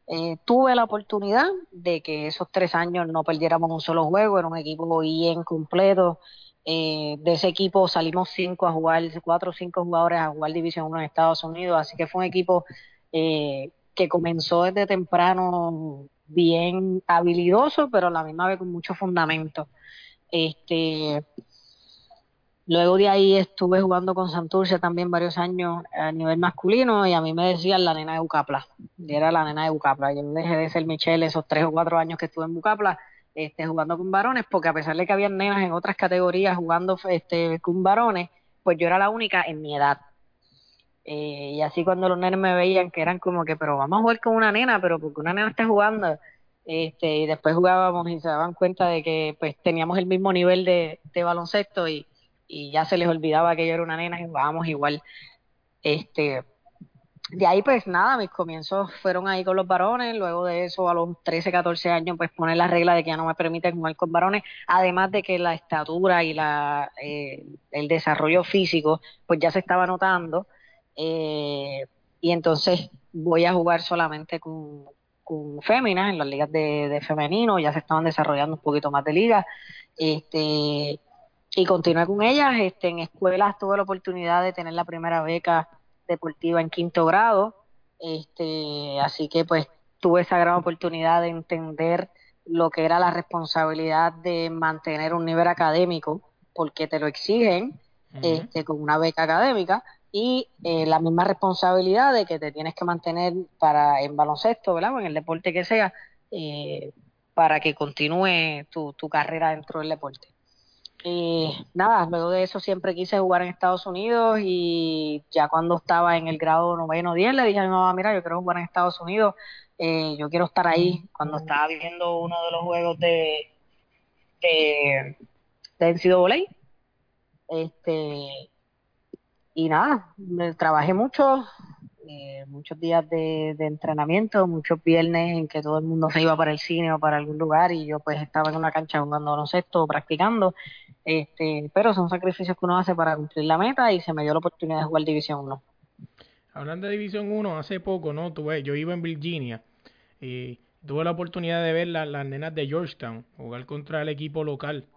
Eh, tuve la oportunidad de que esos tres años no perdiéramos un solo juego, era un equipo bien completo. Eh, de ese equipo salimos cinco a jugar, cuatro o cinco jugadores a jugar División 1 en Estados Unidos, así que fue un equipo eh, que comenzó desde temprano bien habilidoso, pero a la misma vez con mucho fundamento. Este, Luego de ahí estuve jugando con Santurce también varios años a nivel masculino y a mí me decían la nena de Bucapla. Y era la nena de Bucapla. Yo dejé de ser Michelle esos tres o cuatro años que estuve en Bucapla este, jugando con varones porque a pesar de que había nenas en otras categorías jugando este, con varones, pues yo era la única en mi edad. Eh, y así cuando los nenes me veían que eran como que, pero vamos a jugar con una nena, pero porque una nena está jugando. Este, y después jugábamos y se daban cuenta de que pues teníamos el mismo nivel de, de baloncesto y, y ya se les olvidaba que yo era una nena y jugábamos igual. Este, de ahí pues nada, mis comienzos fueron ahí con los varones, luego de eso a los 13, 14 años pues poner la regla de que ya no me permiten jugar con varones, además de que la estatura y la, eh, el desarrollo físico pues ya se estaba notando eh, y entonces voy a jugar solamente con, con féminas en las ligas de, de femenino, ya se estaban desarrollando un poquito más de ligas, este y continué con ellas. Este, en escuelas tuve la oportunidad de tener la primera beca deportiva en quinto grado, este, así que pues tuve esa gran oportunidad de entender lo que era la responsabilidad de mantener un nivel académico, porque te lo exigen este, con una beca académica, y eh, la misma responsabilidad de que te tienes que mantener para en baloncesto, ¿verdad? O en el deporte que sea, eh, para que continúe tu, tu carrera dentro del deporte. Y nada, luego de eso siempre quise jugar en Estados Unidos y ya cuando estaba en el grado noveno 10 le dije a mi mamá, mira, yo quiero jugar en Estados Unidos, eh, yo quiero estar ahí. Cuando estaba viendo uno de los juegos de, de, de NCAA, este, y nada, trabajé mucho, eh, muchos días de, entrenamiento, muchos viernes en que todo el mundo se iba para el cine o para algún lugar y yo pues estaba en una cancha jugando baloncesto, practicando, este, pero son sacrificios que uno hace para cumplir la meta y se me dio la oportunidad de jugar División 1. Hablando de División 1, hace poco, ¿no? Tuve, yo iba en Virginia y, Tuve la oportunidad de ver las nenas de Georgetown jugar contra el equipo local.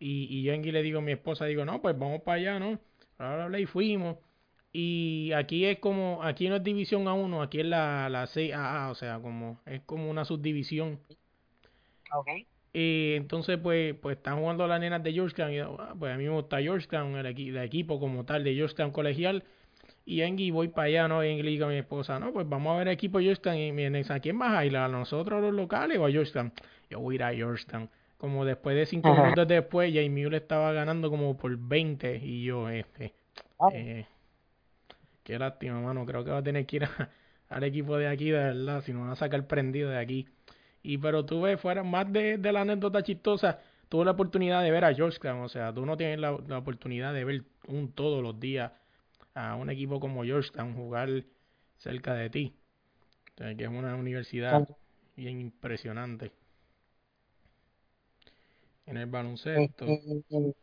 Y, y yo le digo a mi esposa, digo, no, pues vamos para allá, ¿no? Bla, y fuimos. Y aquí es como, aquí no es división A1, aquí es la, la CAA, o sea, como, es como una subdivisión. Ok. Y entonces, pues, pues están jugando las nenas de Georgetown. Y ah, pues a mí me gusta Georgetown, el, el equipo como tal de Georgetown colegial. Y Engi voy para allá, ¿no? Y le digo a mi esposa, no, pues vamos a ver el equipo de Georgetown. Y me ¿a quién vas a ir? ¿A nosotros los locales o a Georgetown? Yo voy a ir a Georgetown. Como después de cinco minutos después, Jamie le estaba ganando como por 20. Y yo, este, eh, qué lástima, mano. Creo que va a tener que ir al equipo de aquí, de verdad, si no van a sacar prendido de aquí. Y pero tuve, fuera más de, de la anécdota chistosa, tuve la oportunidad de ver a Georgetown. O sea, tú no tienes la, la oportunidad de ver un todos los días a un equipo como Georgetown jugar cerca de ti. O sea, que es una universidad bien impresionante. En el baloncesto. Este,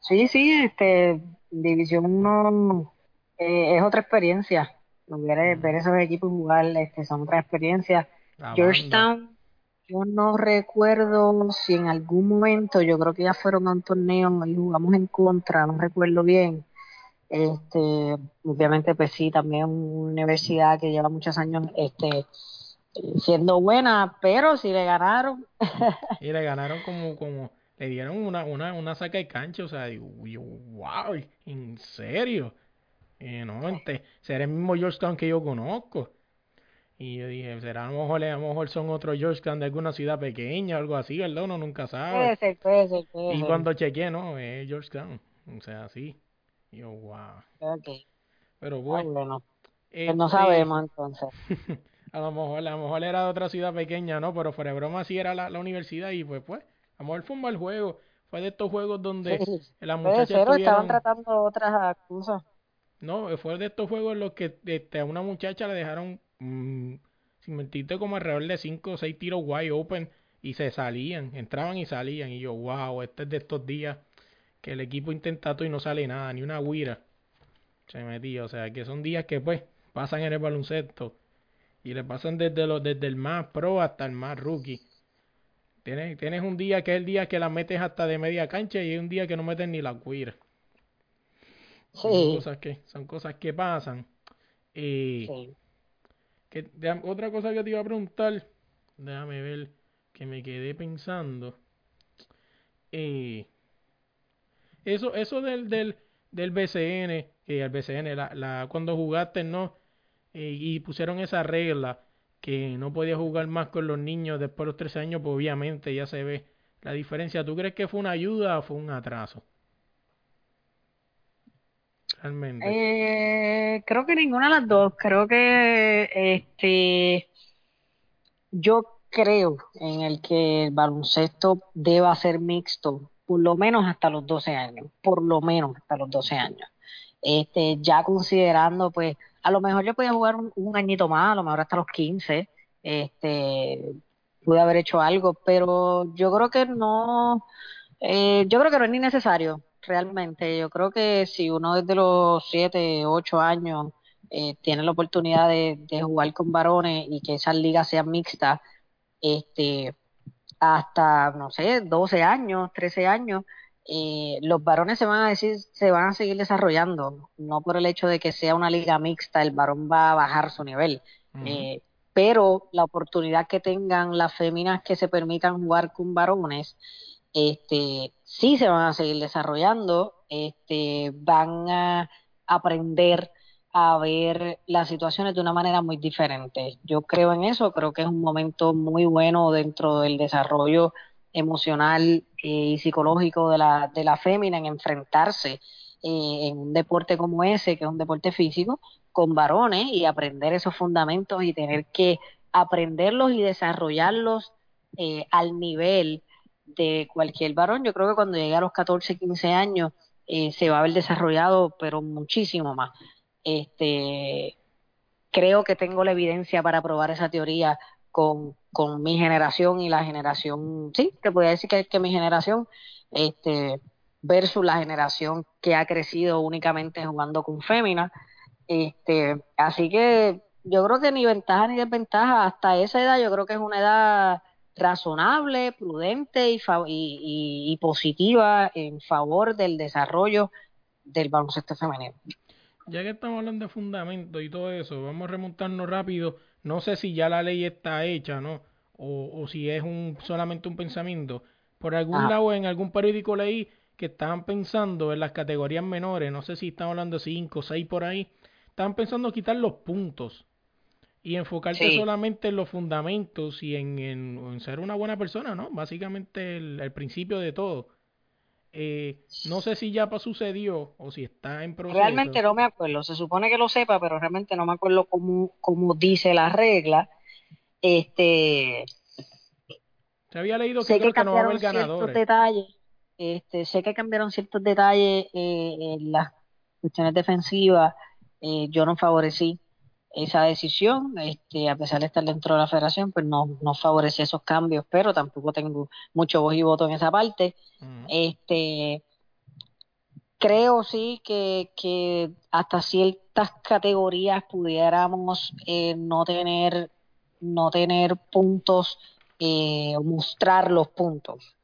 sí, sí, este, División 1 eh, es otra experiencia. Ver, ver esos equipos jugar este, son otra experiencia. Georgetown, yo no recuerdo si en algún momento, yo creo que ya fueron a un torneo y jugamos en contra, no recuerdo bien. Este, obviamente, pues sí, también una universidad que lleva muchos años este, siendo buena, pero si le ganaron. y le ganaron como, como, le dieron una, una, una saca de cancha, o sea, digo, wow, en serio. Eh, no, este, será el mismo Georgetown que yo conozco. Y yo dije, será a lo mejor, a lo mejor son otros Georgetown de alguna ciudad pequeña o algo así, ¿verdad? Uno nunca sabe. Puede ser, puede ser, y cuando chequeé, no, es Georgetown. O sea, sí. Y yo, wow. Pero bueno. Pues no este, sabemos entonces. a lo mejor, a lo mejor era de otra ciudad pequeña, ¿no? Pero fuera de broma sí era la, la universidad y pues, pues, a lo mejor fue un mal juego. Fue de estos juegos donde las muchachas estaban tratando otras cosas. No, fue de estos juegos en los que este, a una muchacha le dejaron, mmm, sin mentirte, como alrededor de 5 o 6 tiros wide open y se salían, entraban y salían. Y yo, wow, este es de estos días que el equipo intenta todo y no sale nada, ni una guira. Se metía, o sea, que son días que pues pasan en el baloncesto y le pasan desde, los, desde el más pro hasta el más rookie. Tienes, tienes un día que es el día que la metes hasta de media cancha y hay un día que no metes ni la guira. Son, cosas que, son cosas que pasan. Eh, que, otra cosa que te iba a preguntar, déjame ver que me quedé pensando. Eh, eso, eso del, del, del BCN, que el BCN, la, la, cuando jugaste, ¿no? Eh, y pusieron esa regla que no podía jugar más con los niños después de los 13 años, pues obviamente ya se ve la diferencia. ¿Tú crees que fue una ayuda o fue un atraso? Eh, creo que ninguna de las dos. Creo que este yo creo en el que el baloncesto deba ser mixto, por lo menos hasta los 12 años, por lo menos hasta los 12 años. Este, ya considerando, pues, a lo mejor yo podía jugar un, añito más, a lo mejor hasta los 15, este, pude haber hecho algo, pero yo creo que no, eh, yo creo que no es ni necesario realmente. Yo creo que si uno desde los 7, 8 años eh, tiene la oportunidad de, jugar con varones y que esa liga sea mixta, este, hasta, no sé, 12 años, 13 años, eh, los varones se van a decir, se van a seguir desarrollando, no por el hecho de que sea una liga mixta, el varón va a bajar su nivel. Eh, pero la oportunidad que tengan las féminas que se permitan jugar con varones, este, sí se van a seguir desarrollando, este, van a aprender a ver las situaciones de una manera muy diferente. Yo creo en eso, creo que es un momento muy bueno dentro del desarrollo emocional eh, y psicológico de la, de la fémina en enfrentarse eh, en un deporte como ese, que es un deporte físico, con varones y aprender esos fundamentos y tener que aprenderlos y desarrollarlos eh, al nivel de cualquier varón. Yo creo que cuando llegue a los 14, 15 años eh, se va a haber desarrollado, pero muchísimo más. Este, creo que tengo la evidencia para probar esa teoría con, con mi generación y la generación, sí, te podría decir que, que mi generación, este, versus la generación que ha crecido únicamente jugando con féminas. Este, así que yo creo que ni ventaja ni desventaja, hasta esa edad yo creo que es una edad razonable, prudente y, y, positiva en favor del desarrollo del baloncesto femenino. Ya que estamos hablando de fundamento y todo eso, vamos a remontarnos rápido. No sé si ya la ley está hecha, ¿no? O, o si es un solamente un pensamiento. Por algún ah. lado, en algún periódico leí que estaban pensando en las categorías menores, no sé si estamos hablando de 5 o 6 por ahí, estaban pensando quitar los puntos y enfocarte solamente en los fundamentos y en, en, ser una buena persona, ¿no? Básicamente el, principio de todo. Eh, no sé si ya sucedió o si está en proceso. Realmente no me acuerdo, se supone que lo sepa, pero realmente no me acuerdo cómo, cómo dice la regla. Este, se había leído que, creo que, no va a haber ganadores. Detalles, este, sé que cambiaron ciertos detalles eh, en las cuestiones defensivas. Eh, yo no favorecí esa decisión, este, a pesar de estar dentro de la federación, pues no, no favorece esos cambios, pero tampoco tengo mucho voz y voto en esa parte. Este, creo sí que, que hasta ciertas categorías pudiéramos eh, no tener no tener puntos eh, o mostrar los puntos.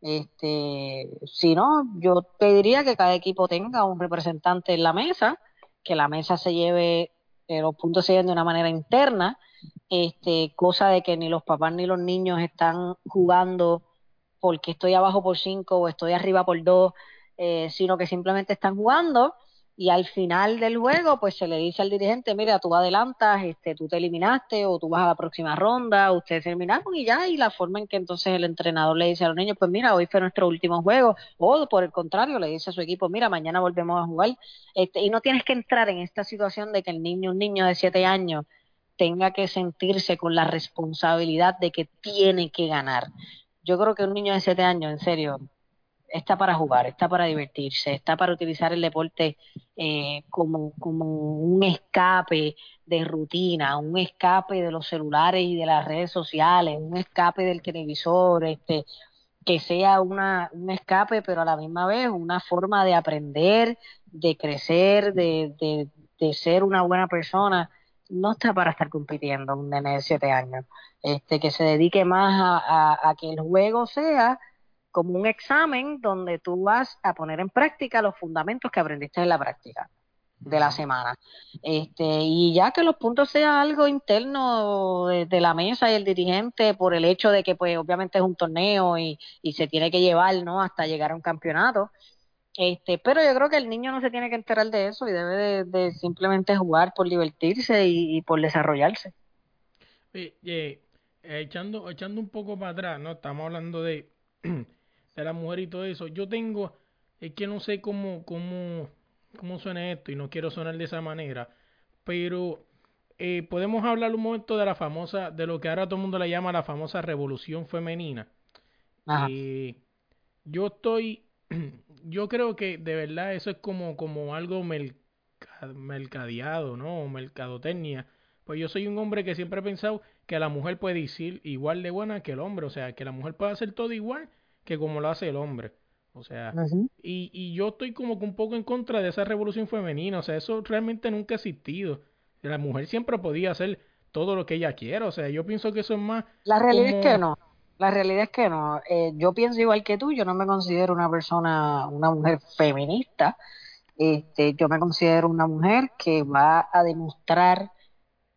Este, si no, yo pediría que cada equipo tenga un representante en la mesa, que la mesa se lleve los puntos se lleven de una manera interna, este, cosa de que ni los papás ni los niños están jugando porque estoy abajo por cinco o estoy arriba por dos, eh, sino que simplemente están jugando y al final del juego pues se le dice al dirigente, mira, tú adelantas, este, tú te eliminaste o tú vas a la próxima ronda, ustedes terminaron y ya, y la forma en que entonces el entrenador le dice a los niños, pues mira, hoy fue nuestro último juego, o por el contrario, le dice a su equipo, mira, mañana volvemos a jugar, este, y no tienes que entrar en esta situación de que el niño, un niño de siete años, tenga que sentirse con la responsabilidad de que tiene que ganar. Yo creo que un niño de siete años, en serio, está para jugar, está para divertirse, está para utilizar el deporte eh, como, como un escape de rutina, un escape de los celulares y de las redes sociales, un escape del televisor, este, que sea una, un escape, pero a la misma vez una forma de aprender, de crecer, de, de, ser una buena persona. No está para estar compitiendo un nene de siete años. Este, que se dedique más a, a que el juego sea como un examen donde tú vas a poner en práctica los fundamentos que aprendiste en la práctica de la semana. Este, y ya que los puntos sean algo interno de, la mesa y el dirigente por el hecho de que pues obviamente es un torneo y, y se tiene que llevar, ¿no? hasta llegar a un campeonato. Este, pero yo creo que el niño no se tiene que enterar de eso y debe de, simplemente jugar por divertirse y, por desarrollarse. Eh, echando, echando un poco para atrás, ¿no? Estamos hablando de de la mujer y todo eso. Yo tengo, es que no sé cómo, cómo, cómo suena esto y no quiero sonar de esa manera, pero eh, podemos hablar un momento de la famosa, de lo que ahora todo el mundo le llama la famosa revolución femenina. Eh, yo estoy, yo creo que de verdad eso es como, como algo mercadeado, ¿no? Mercadotecnia. Pues yo soy un hombre que siempre he pensado que la mujer puede decir igual de buena que el hombre, o sea, que la mujer puede hacer todo igual que como lo hace el hombre. O sea, y, y yo estoy como que un poco en contra de esa revolución femenina. O sea, eso realmente nunca ha existido. La mujer siempre podía hacer todo lo que ella quiera. O sea, yo pienso que eso es más. La realidad es que no. La realidad es que no. Eh, yo pienso igual que tú. Yo no me considero una persona, una mujer feminista. Este, yo me considero una mujer que va a demostrar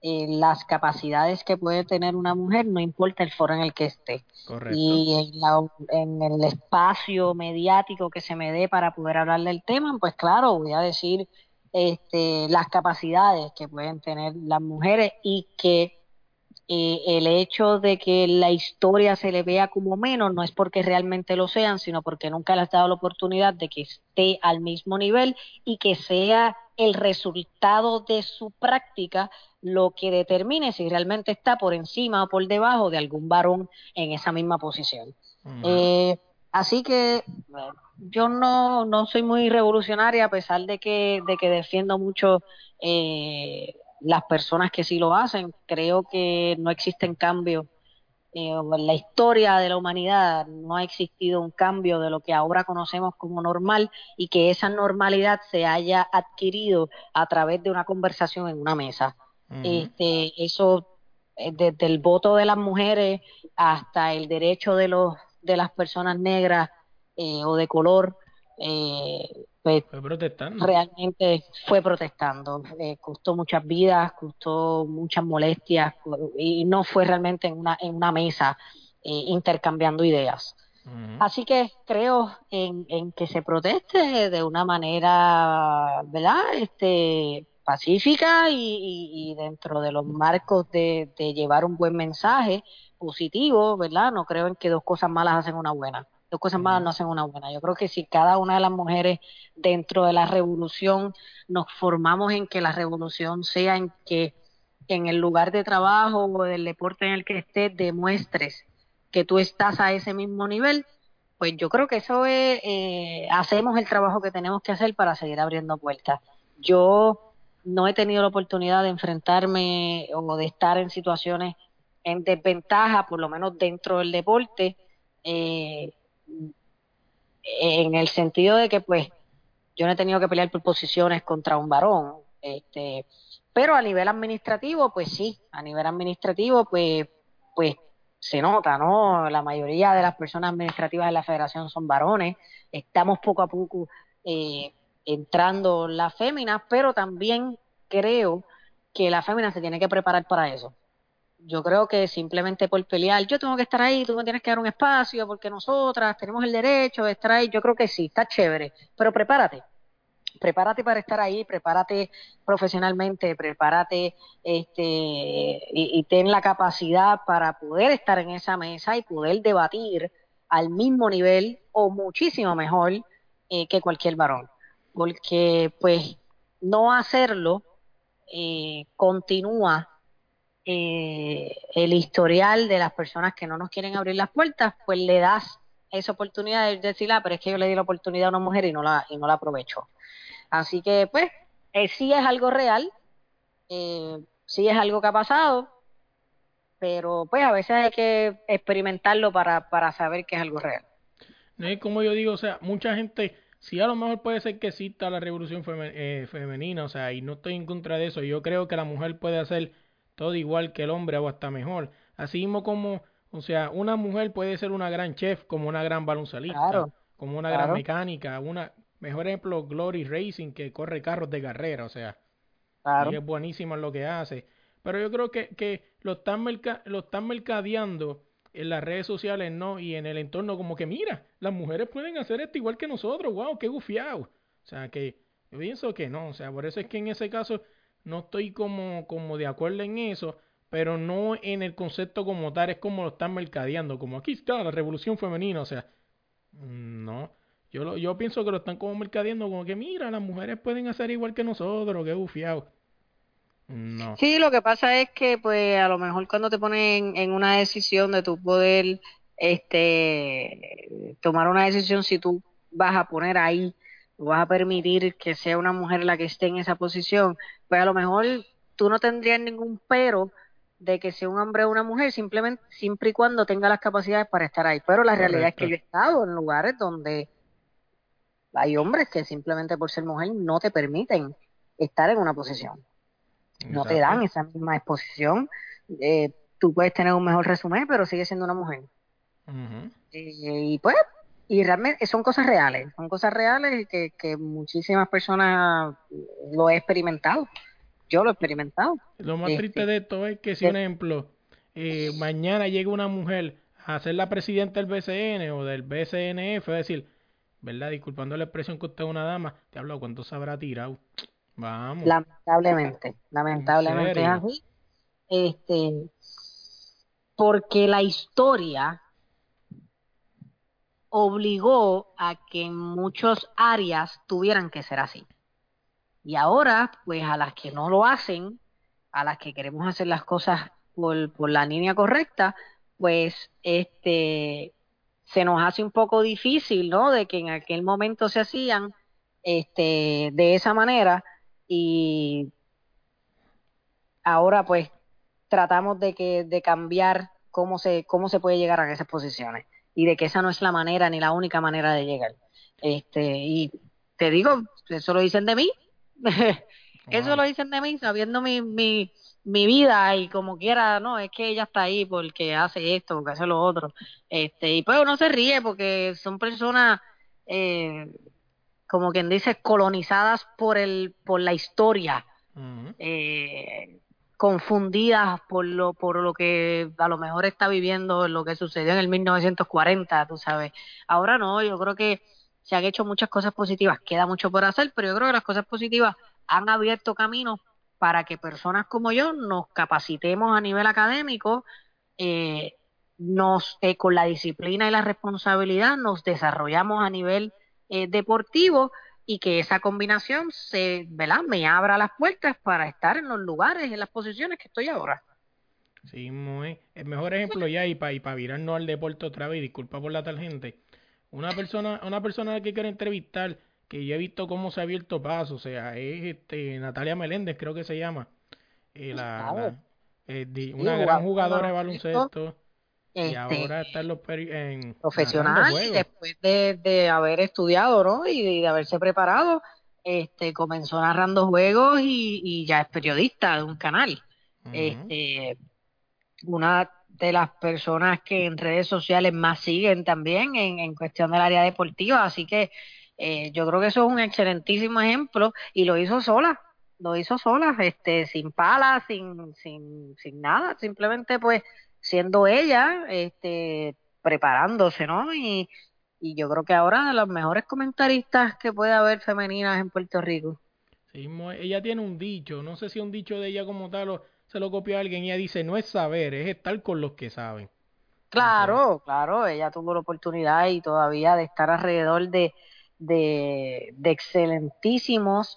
eh, las capacidades que puede tener una mujer, no importa el foro en el que esté. Y en, el espacio mediático que se me dé para poder hablar del tema, pues claro, voy a decir este, las capacidades que pueden tener las mujeres y que eh, el hecho de que la historia se le vea como menos no es porque realmente lo sean, sino porque nunca le has dado la oportunidad de que esté al mismo nivel y que sea el resultado de su práctica lo que determine si realmente está por encima o por debajo de algún varón en esa misma posición. Eh, así que yo no, no soy muy revolucionaria a pesar de que, de que defiendo mucho eh, las personas que sí lo hacen. Creo que no existen cambios. Eh, en la historia de la humanidad no ha existido un cambio de lo que ahora conocemos como normal y que esa normalidad se haya adquirido a través de una conversación en una mesa. este, eso eh, desde el voto de las mujeres hasta el derecho de los de las personas negras eh, o de color eh, pues, fue protestando. realmente fue protestando eh, costó muchas vidas costó muchas molestias y no fue realmente en una en una mesa intercambiando ideas Así que creo en, en, que se proteste de una manera, ¿verdad? Este, pacífica y, dentro de los marcos de, llevar un buen mensaje positivo, ¿verdad? No creo en que dos cosas malas hacen una buena. Dos cosas malas no hacen una buena. Yo creo que si cada una de las mujeres dentro de la revolución nos formamos en que la revolución sea en que en el lugar de trabajo o del deporte en el que estés demuestres que tú estás a ese mismo nivel, pues yo creo que eso es, eh, hacemos el trabajo que tenemos que hacer para seguir abriendo puertas. Yo no he tenido la oportunidad de enfrentarme o de estar en situaciones en desventaja, por lo menos dentro del deporte, eh, en el sentido de que pues yo no he tenido que pelear por posiciones contra un varón, este, pero a nivel administrativo, pues sí, a nivel administrativo, pues, pues se nota, ¿no? La mayoría de las personas administrativas de la federación son varones, estamos poco a poco eh, entrando las féminas, pero también creo que la fémina se tiene que preparar para eso. Yo creo que simplemente por pelear, yo tengo que estar ahí, tú me tienes que dar un espacio, porque nosotras tenemos el derecho de estar ahí, yo creo que sí, está chévere, pero prepárate, prepárate para estar ahí, prepárate profesionalmente, prepárate este, y, ten la capacidad para poder estar en esa mesa y poder debatir al mismo nivel o muchísimo mejor eh, que cualquier varón. Porque pues no hacerlo eh, continúa eh, el historial de las personas que no nos quieren abrir las puertas, pues le das esa oportunidad de decir, ah, pero es que yo le di la oportunidad a una mujer y no la, y no la aprovecho. Así que, pues, eh, sí es algo real, eh, sí es algo que ha pasado, pero pues a veces hay que experimentarlo para, para saber que es algo real. Es como yo digo, o sea, mucha gente sí a lo mejor puede ser que exista la revolución eh, femenina, o sea, y no estoy en contra de eso. Yo creo que la mujer puede hacer todo igual que el hombre o hasta mejor. Así mismo como, o sea, una mujer puede ser una gran chef, como una gran baloncelista, como una gran mecánica, una mejor ejemplo Glory Racing que corre carros de carrera, o sea, y es buenísima en lo que hace. Pero yo creo que, que lo están, lo están mercadeando en las redes sociales no y en el entorno como que mira, las mujeres pueden hacer esto igual que nosotros, wow, qué gufiado. O sea, que yo pienso que no, o sea, por eso es que en ese caso no estoy como, como de acuerdo en eso, pero no en el concepto como tal, es como lo están mercadeando, como aquí está la revolución femenina, o sea, no. Yo, lo, yo pienso que lo están como mercadeando, como que mira, las mujeres pueden hacer igual que nosotros, qué gufiado. No. Sí, lo que pasa es que, pues, a lo mejor cuando te ponen en una decisión de tu poder este, tomar una decisión, si tú vas a poner ahí, vas a permitir que sea una mujer la que esté en esa posición, pues a lo mejor tú no tendrías ningún pero de que sea un hombre o una mujer, simplemente siempre y cuando tenga las capacidades para estar ahí. Pero la realidad es que yo he estado en lugares donde hay hombres que simplemente por ser mujer no te permiten estar en una posición no te dan esa misma exposición. Eh, tú puedes tener un mejor resumen, pero sigue siendo una mujer. y, pues, y realmente son cosas reales, son cosas reales que, que muchísimas personas lo he experimentado. Yo lo he experimentado. Lo más triste este, de esto es que si, un ejemplo, eh, mañana llega una mujer a ser la presidenta del BCN o del BCNF, es decir, ¿verdad? Disculpando la expresión que usted es una dama, te hablo cuánto se habrá tirado. Vamos. Lamentablemente, lamentablemente es así. Este, porque la historia obligó a que en muchas áreas tuvieran que ser así. Y ahora, pues a las que no lo hacen, a las que queremos hacer las cosas por, por la línea correcta, pues este se nos hace un poco difícil, ¿no? De que en aquel momento se hacían este de esa manera y ahora pues tratamos de que de cambiar cómo se cómo se puede llegar a esas posiciones y de que esa no es la manera ni la única manera de llegar. Este y te digo eso lo dicen de mí. Eso lo dicen de mí sabiendo mi, mi mi vida y como quiera, no, es que ella está ahí porque hace esto, porque hace lo otro. Este, y pues uno se ríe porque son personas, eh, como quien dice, colonizadas por, el, por la historia, eh, confundidas por lo, por lo que a lo mejor está viviendo, lo que sucedió en el 1940, tú sabes. Ahora no, yo creo que se han hecho muchas cosas positivas, queda mucho por hacer, pero yo creo que las cosas positivas han abierto caminos para que personas como yo nos capacitemos a nivel académico, eh, nos eh, con la disciplina y la responsabilidad nos desarrollamos a nivel eh, deportivo y que esa combinación se, ¿verdad? me abra las puertas para estar en los lugares, en las posiciones que estoy ahora. Sí, muy. El mejor ejemplo ya, y para y pa virarnos al deporte otra vez, disculpa por la tangente, una persona, una persona que quiero entrevistar, que yo he visto cómo se ha abierto paso, o sea, es este Natalia Meléndez, creo que se llama. Eh, la, eh, una gran jugadora de baloncesto. Y este, ahora está en los en, profesional después de, haber estudiado ¿no? y de, haberse preparado este comenzó narrando juegos y, ya es periodista de un canal. Este una de las personas que en redes sociales más siguen también en, en cuestión del área deportiva, así que eh, yo creo que eso es un excelentísimo ejemplo y lo hizo sola, lo hizo sola, este, sin palas, sin, sin, sin nada, simplemente pues siendo ella, este, preparándose, ¿no? Y, y yo creo que ahora de las mejores comentaristas que puede haber femeninas en Puerto Rico. Sí, ella tiene un dicho, no sé si un dicho de ella como tal o se lo copió a alguien y ella dice, no es saber, es estar con los que saben. Claro, claro, ella tuvo la oportunidad y todavía de estar alrededor de, de, excelentísimos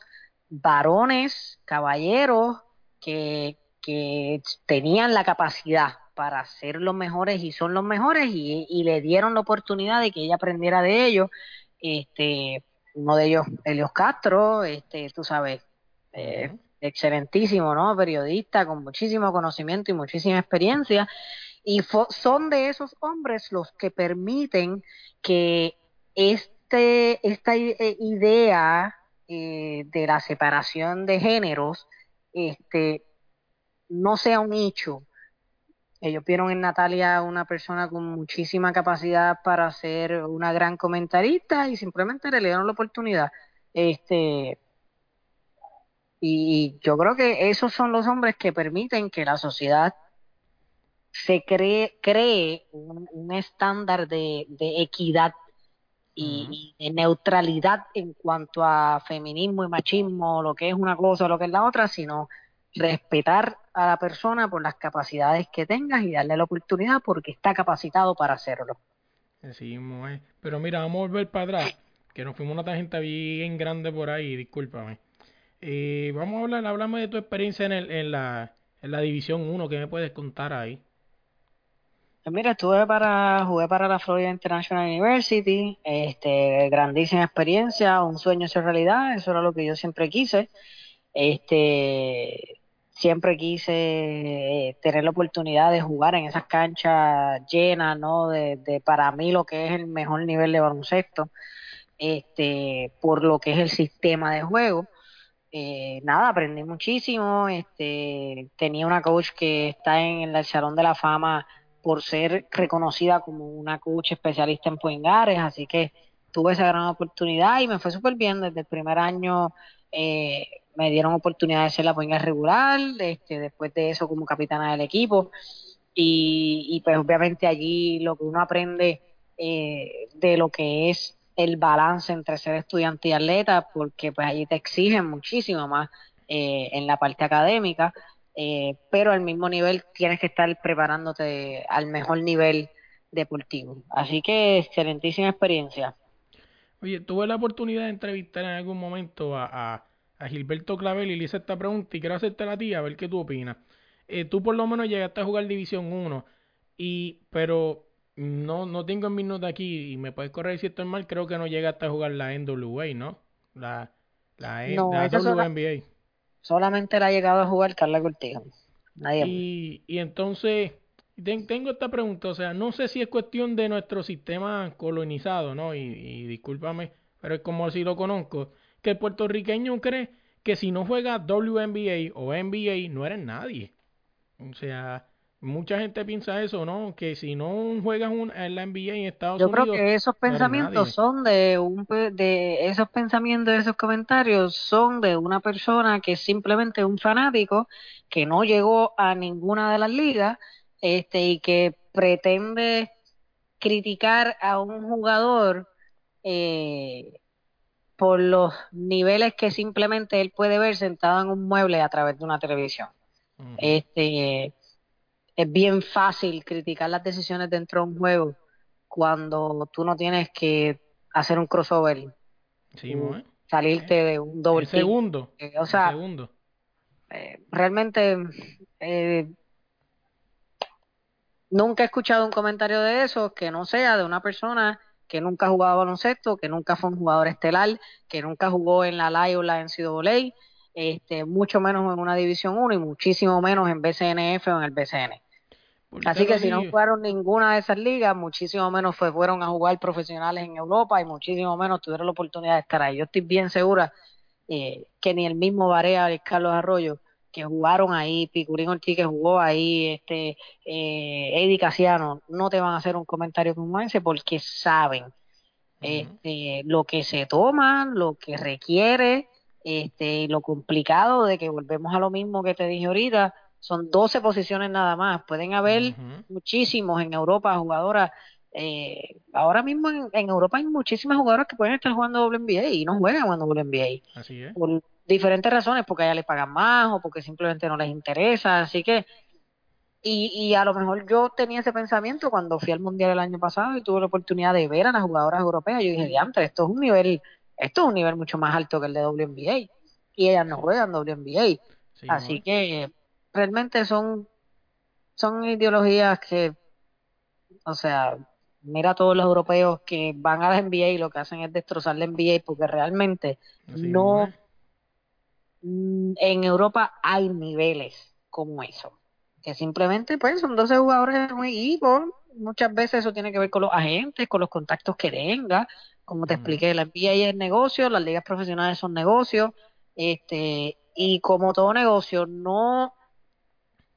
varones, caballeros, que, que tenían la capacidad para ser los mejores y son los mejores y, y, le dieron la oportunidad de que ella aprendiera de ellos. Este, uno de ellos, Elios Castro, este, tú sabes, eh, excelentísimo, ¿no? Periodista con muchísimo conocimiento y muchísima experiencia. Y son de esos hombres los que permiten que este, esta eh, idea eh, de la separación de géneros este, no sea un hecho. Ellos vieron en Natalia una persona con muchísima capacidad para ser una gran comentarista y simplemente le dieron la oportunidad. Este, y yo creo que esos son los hombres que permiten que la sociedad se cree, cree un, estándar de, equidad y, de neutralidad en cuanto a feminismo y machismo, lo que es una cosa o lo que es la otra, sino respetar a la persona por las capacidades que tengas y darle la oportunidad porque está capacitado para hacerlo. Sí, pero mira, vamos a volver para atrás, que nos fuimos una tangente bien grande por ahí, discúlpame. Eh, vamos a hablar, hablamos de tu experiencia en, el, en, la, en la División 1, ¿qué me puedes contar ahí? Pues mira, estuve para, jugué para la Florida International University, este, grandísima experiencia, un sueño hecho realidad, eso era lo que yo siempre quise. Este, siempre quise eh, tener la oportunidad de jugar en esas canchas llenas, ¿no? De, de para mí lo que es el mejor nivel de baloncesto, este, por lo que es el sistema de juego. Eh, nada, aprendí muchísimo. Este, tenía una coach que está en el Salón de la Fama por ser reconocida como una coach especialista en poingares, así que tuve esa gran oportunidad y me fue súper bien. Desde el primer año eh, me dieron oportunidad de ser la poingar regular, este, después de eso como capitana del equipo. Y, y pues obviamente allí lo que uno aprende eh, de lo que es el balance entre ser estudiante y atleta, porque pues allí te exigen muchísimo más eh, en la parte académica, eh, pero al mismo nivel tienes que estar preparándote al mejor nivel deportivo. Así que excelentísima experiencia. Oye, tuve la oportunidad de entrevistar en algún momento a, a, Gilberto Clavel y le hice esta pregunta y quiero hacerte la tía a ver qué tú opinas. Eh, tú por lo menos llegaste a jugar División 1, y, pero no, no tengo en mis notas aquí y me puedes correr si estoy mal, creo que no llega hasta jugar la NWA, ¿no? La, la, no, WNBA. solamente la ha llegado a jugar Carla Cortijo. Nadie y, y entonces, tengo esta pregunta, o sea, no sé si es cuestión de nuestro sistema colonizado, ¿no? Y, y discúlpame, pero es como si lo conozco, que el puertorriqueño cree que si no juega WNBA o NBA no eres nadie. O sea, mucha gente piensa eso, ¿no? Que si no juegas un, en la NBA en Estados Yo Unidos. creo que esos pensamientos son de un de esos pensamientos, esos comentarios son de una persona que es simplemente un fanático que no llegó a ninguna de las ligas, este y que pretende criticar a un jugador eh, por los niveles que simplemente él puede ver sentado en un mueble a través de una televisión. Este es bien fácil criticar las decisiones dentro de un juego cuando tú no tienes que hacer un crossover, sí, salirte de un doble el segundo, eh, o sea, segundo. Eh, realmente eh, nunca he escuchado un comentario de eso que no sea de una persona que nunca ha jugado baloncesto, que nunca fue un jugador estelar, que nunca jugó en la LAI o la NCAA, este, mucho menos en una División 1 y muchísimo menos en BCNF o en el BCN. Así que si no jugaron ninguna de esas ligas, muchísimo menos fue, fueron a jugar profesionales en Europa y muchísimo menos tuvieron la oportunidad de estar ahí. Yo estoy bien segura eh, que ni el mismo Varea ni Carlos Arroyo que jugaron ahí, Picurín Ortiz que jugó ahí, este eh, Eddie Casiano, no te van a hacer un comentario como ese porque saben este, lo que se toma, lo que requiere, este, lo complicado de que volvemos a lo mismo que te dije ahorita, son 12 posiciones nada más, pueden haber muchísimos en Europa jugadoras eh, ahora mismo en, Europa hay muchísimas jugadoras que pueden estar jugando WNBA y no juegan cuando WNBA. Así es. Por diferentes razones, porque allá les pagan más o porque simplemente no les interesa. Así que, y, y a lo mejor yo tenía ese pensamiento cuando fui al Mundial el año pasado y tuve la oportunidad de ver a las jugadoras europeas. Yo dije, diantre, esto es un nivel, esto es un nivel mucho más alto que el de WNBA. Y ellas no juegan WNBA. Así que realmente son, son ideologías que, o sea, mira a todos los europeos que van a la NBA y lo que hacen es destrozar la NBA porque realmente no en Europa hay niveles como eso que simplemente pues son 12 jugadores de un equipo. Muchas veces eso tiene que ver con los agentes con los contactos que tenga. Como te expliqué la NBA es negocio las ligas profesionales son negocios este y como todo negocio no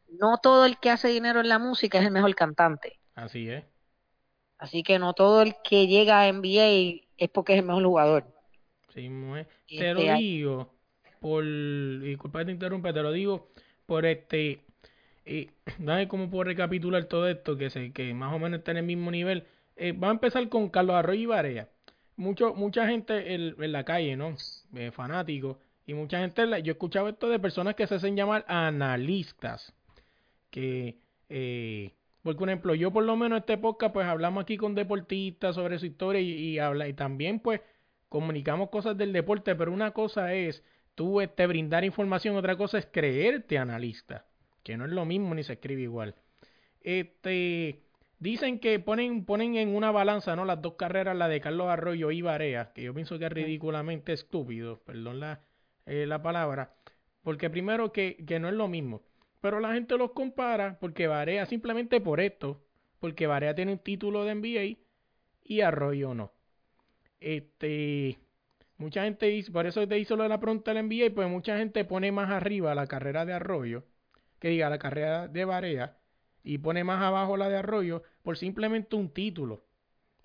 no todo el que hace dinero en la música es el mejor cantante. Así es. Así que no todo el que llega a NBA es porque es el mejor jugador. Sí, muy. Te lo digo por, disculpa que te te lo digo por este, eh, dame como puedo recapitular todo esto, que sé que más o menos está en el mismo nivel. Eh, va a empezar con Carlos Arroyo y Barea. Mucho, mucha gente en, la calle, ¿no? Eh, fanáticos. Y mucha gente, yo he escuchado esto de personas que se hacen llamar analistas. Que eh, porque, por ejemplo, yo por lo menos en este podcast, pues hablamos aquí con deportistas sobre su historia y, habla, y también, pues, comunicamos cosas del deporte, pero una cosa es tú este, brindar información, otra cosa es creerte analista, que no es lo mismo ni se escribe igual. Este, dicen que ponen, ponen en una balanza, ¿no? Las dos carreras, la de Carlos Arroyo y Barea, que yo pienso que es ridículamente estúpido, perdón la, eh, la palabra, porque primero que, que no es lo mismo. Pero la gente los compara porque Varea simplemente por esto, porque Varea tiene un título de NBA y Arroyo no. Este, mucha gente dice, por eso te hizo lo de la pregunta del NBA, pues mucha gente pone más arriba la carrera de Arroyo, que diga la carrera de Varea, y pone más abajo la de Arroyo por simplemente un título.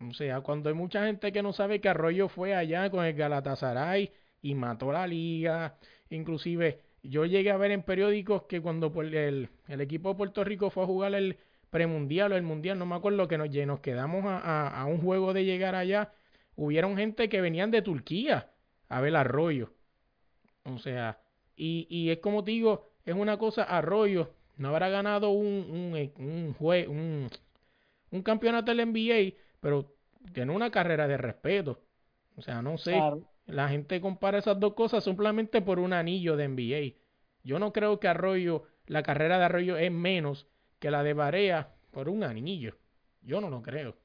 O sea, cuando hay mucha gente que no sabe que Arroyo fue allá con el Galatasaray y mató la liga, inclusive yo llegué a ver en periódicos que cuando el, el equipo de Puerto Rico fue a jugar el premundial o el mundial, no me acuerdo, que nos, nos quedamos a, un juego de llegar allá, hubieron gente que venían de Turquía a ver Arroyo. O sea, y, y es como te digo, es una cosa, Arroyo no habrá ganado un, un, un, un, un campeonato del NBA, pero tiene una carrera de respeto. O sea, no sé. La gente compara esas dos cosas simplemente por un anillo de NBA. Yo no creo que Arroyo, la carrera de Arroyo es menos que la de Barea por un anillo. Yo no lo creo.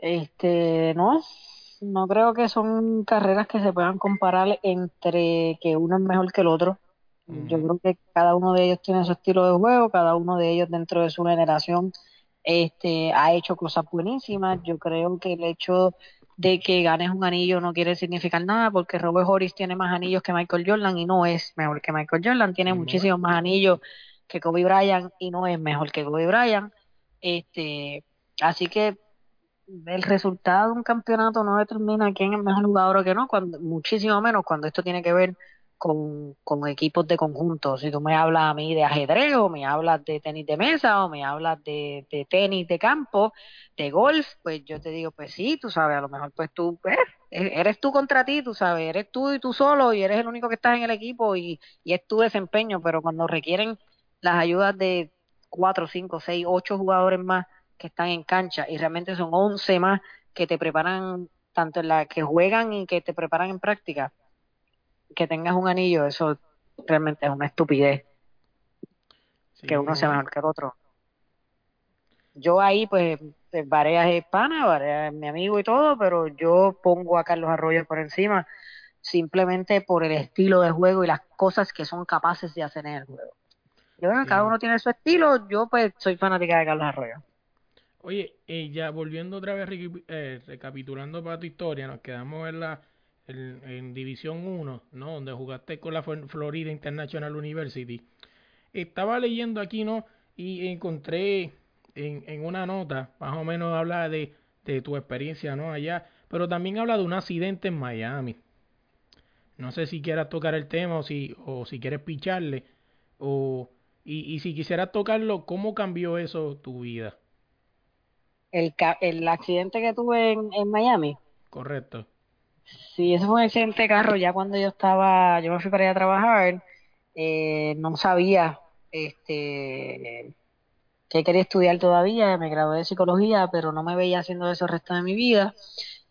Este, no, no creo que son carreras que se puedan comparar entre que uno es mejor que el otro. Yo creo que cada uno de ellos tiene su estilo de juego, cada uno de ellos dentro de su generación este, ha hecho cosas buenísimas. Yo creo que el hecho de que ganes un anillo no quiere significar nada porque Robert Horry tiene más anillos que Michael Jordan y no es mejor que Michael Jordan, tiene muchísimos más anillos que Kobe Bryant y no es mejor que Kobe Bryant. Este, así que el resultado de un campeonato no determina quién es mejor jugador o que no, cuando, muchísimo menos cuando esto tiene que ver con, con equipos de conjunto. Si tú me hablas a mí de ajedrez o me hablas de tenis de mesa o me hablas de, de tenis de campo, de golf, pues yo te digo, pues sí, tú sabes, a lo mejor pues tú pues, eres tú contra ti, tú sabes, eres tú y tú solo y eres el único que estás en el equipo y, y es tu desempeño, pero cuando requieren las ayudas de cuatro, cinco, seis, ocho jugadores más que están en cancha y realmente son once más que te preparan tanto en la que juegan y que te preparan en práctica, que tengas un anillo, eso realmente es una estupidez. que uno sea mejor que el otro. Yo ahí, pues, Vareas es pana, Vareas es mi amigo y todo, pero yo pongo a Carlos Arroyo por encima simplemente por el estilo de juego y las cosas que son capaces de hacer en el juego. Yo creo que cada uno tiene su estilo, yo pues soy fanática de Carlos Arroyo. Oye, ya volviendo otra vez, eh, recapitulando para tu historia, nos quedamos en la en, División 1, ¿no? Donde jugaste con la Florida International University. Estaba leyendo aquí, ¿no? Y encontré en, en una nota, más o menos habla de, de tu experiencia, ¿no? Allá, pero también habla de un accidente en Miami. No sé si quieras tocar el tema o si, o si quieres picharle. O, y, y si quisieras tocarlo, ¿cómo cambió eso tu vida? El, el accidente que tuve en, en Miami. Correcto. Sí, ese fue un accidente de carro ya cuando yo estaba, yo me fui para allá a trabajar, eh, no sabía este que quería estudiar todavía, me gradué de psicología, pero no me veía haciendo eso el resto de mi vida.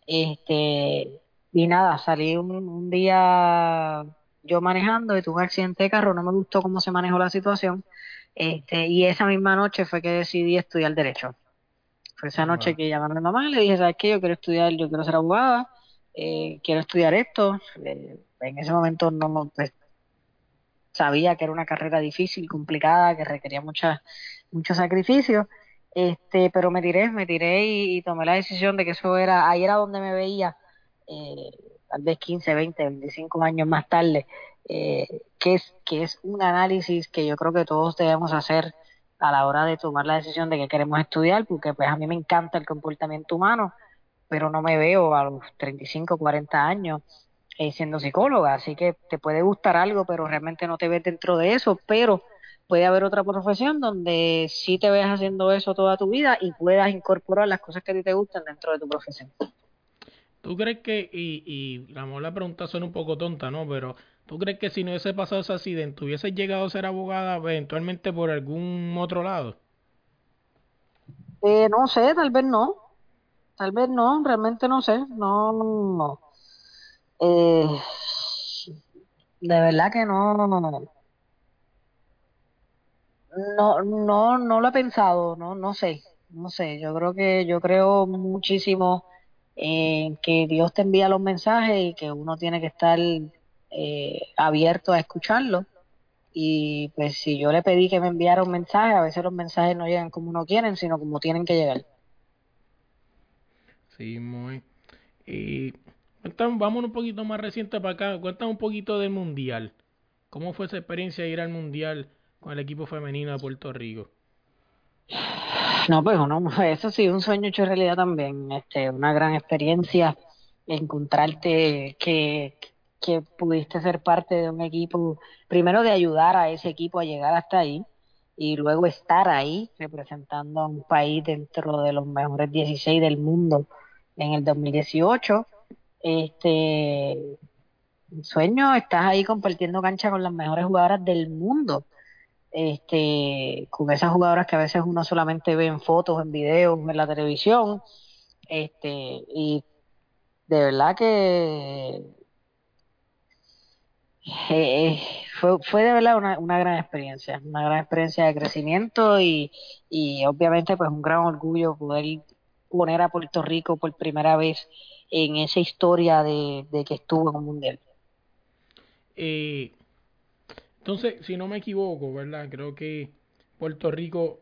Este, y nada, salí un, un día yo manejando y tuve un accidente de carro, no me gustó cómo se manejó la situación. Este, y esa misma noche fue que decidí estudiar derecho. Fue esa noche que llamé a mi mamá y le dije, ¿sabes qué? Yo quiero estudiar, yo quiero ser abogada eh, quiero estudiar esto. Eh, en ese momento no pues, sabía que era una carrera difícil, complicada, que requería mucha, mucho sacrificio. Este, pero me tiré, me tiré y, tomé la decisión de que eso era, ahí era donde me veía, eh, tal vez 15, 20, 25 años más tarde, eh, que, es, que es un análisis que yo creo que todos debemos hacer a la hora de tomar la decisión de que queremos estudiar, porque pues a mí me encanta el comportamiento humano, pero no me veo a los 35, 40 años eh, siendo psicóloga, así que te puede gustar algo, pero realmente no te ves dentro de eso, pero puede haber otra profesión donde sí te veas haciendo eso toda tu vida y puedas incorporar las cosas que a ti te gustan dentro de tu profesión. ¿Tú crees que, y, y la, la pregunta suena un poco tonta, ¿no? Pero ¿tú crees que si no hubiese pasado ese accidente, hubiese llegado a ser abogada eventualmente por algún otro lado? Eh, no sé, tal vez no. Tal vez no, realmente no sé, no, no. Eh, de verdad que no, no, no, no, no, no lo he pensado, no, no sé, no sé. Yo creo que yo creo muchísimo en que Dios te envía los mensajes y que uno tiene que estar eh, abierto a escucharlo. Y pues si yo le pedí que me enviara un mensaje, a veces los mensajes no llegan como uno quieren, sino como tienen que llegar. Sí, muy. Y vamos un poquito más reciente para acá. Cuéntame un poquito del Mundial. ¿Cómo fue esa experiencia de ir al Mundial con el equipo femenino de Puerto Rico? No, pues no, eso sí, un sueño hecho realidad también. Este, una gran experiencia encontrarte que, que pudiste ser parte de un equipo, primero de ayudar a ese equipo a llegar hasta ahí y luego estar ahí representando a un país dentro de los mejores 16 del mundo en el 2018. Este sueño, estás ahí compartiendo cancha con las mejores jugadoras del mundo. Este, con esas jugadoras que a veces uno solamente ve en fotos, en videos, en la televisión. Este, y de verdad que eh, fue, fue de verdad una, una gran experiencia, una gran experiencia de crecimiento y, y obviamente pues un gran orgullo poder poner a Puerto Rico por primera vez en esa historia de, que estuvo en un mundial. Eh, entonces, si no me equivoco, ¿verdad? Creo que Puerto Rico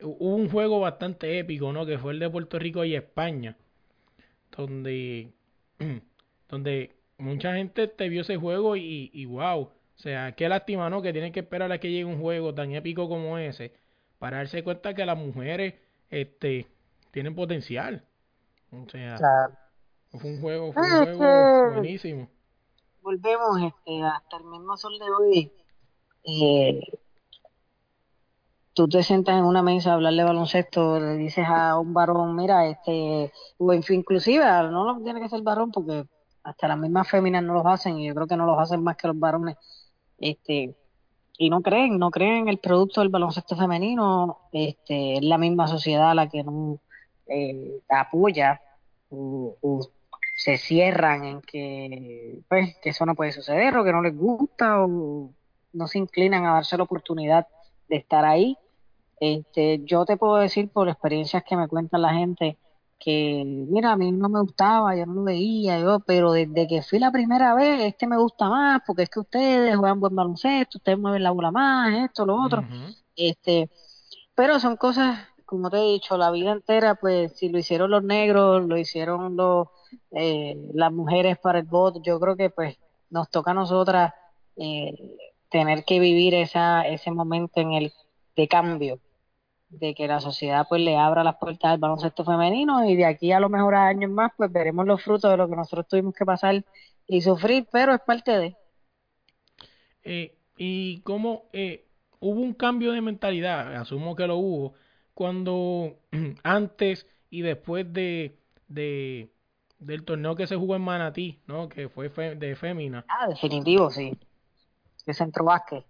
hubo un juego bastante épico, ¿no? Que fue el de Puerto Rico y España, donde, donde mucha gente te vio ese juego y, y wow, sea, qué lástima, ¿no? Que tienen que esperar a que llegue un juego tan épico como ese para darse cuenta que las mujeres este, tienen potencial. O sea, fue un juego, fue un ah, juego buenísimo. Volvemos este, hasta el mismo sol de hoy. Eh, tú te sientas en una mesa a hablar de baloncesto, le dices a un varón, mira, este, o inclusive, no lo tiene que ser varón porque hasta las mismas féminas no los hacen y yo creo que no los hacen más que los varones, este, y no creen, no creen en el producto del baloncesto femenino, este, es la misma sociedad la que no eh, apoya o, se cierran en que, pues, que eso no puede suceder o que no les gusta o no se inclinan a darse la oportunidad de estar ahí. Este, yo te puedo decir por experiencias que me cuentan la gente que, mira, a mí no me gustaba, yo no lo veía, yo, pero desde que fui la primera vez, este me gusta más, porque es que ustedes juegan buen baloncesto, ustedes mueven la bola más, esto, lo otro. este Pero son cosas, como te he dicho, la vida entera, pues si lo hicieron los negros, lo hicieron los, eh, las mujeres para el voto, yo creo que pues nos toca a nosotras eh, tener que vivir esa, ese momento en el de cambio de que la sociedad pues le abra las puertas al baloncesto femenino y de aquí a lo mejor a años más pues veremos los frutos de lo que nosotros tuvimos que pasar y sufrir, pero es parte de. Eh, y cómo eh, hubo un cambio de mentalidad, asumo que lo hubo, cuando antes y después de, de del torneo que se jugó en Manatí, ¿no? Que fue de fémina. Ah, definitivo, sí. De centro básquet.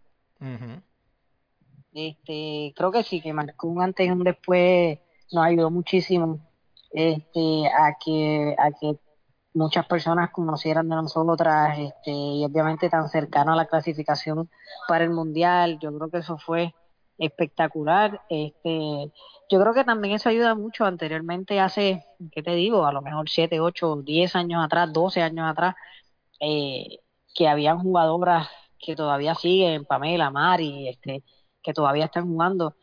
Este, creo que sí, que marcó un antes y un después, nos ayudó muchísimo este, a que a que muchas personas conocieran de nosotras este, y obviamente tan cercano a la clasificación para el mundial. Yo creo que eso fue espectacular. Este, yo creo que también eso ayuda mucho. Anteriormente, hace, ¿qué te digo? A lo mejor 7, 8, 10 años atrás, 12 años atrás, eh, que habían jugadoras que todavía siguen, Pamela, Mari, este, que todavía están jugando.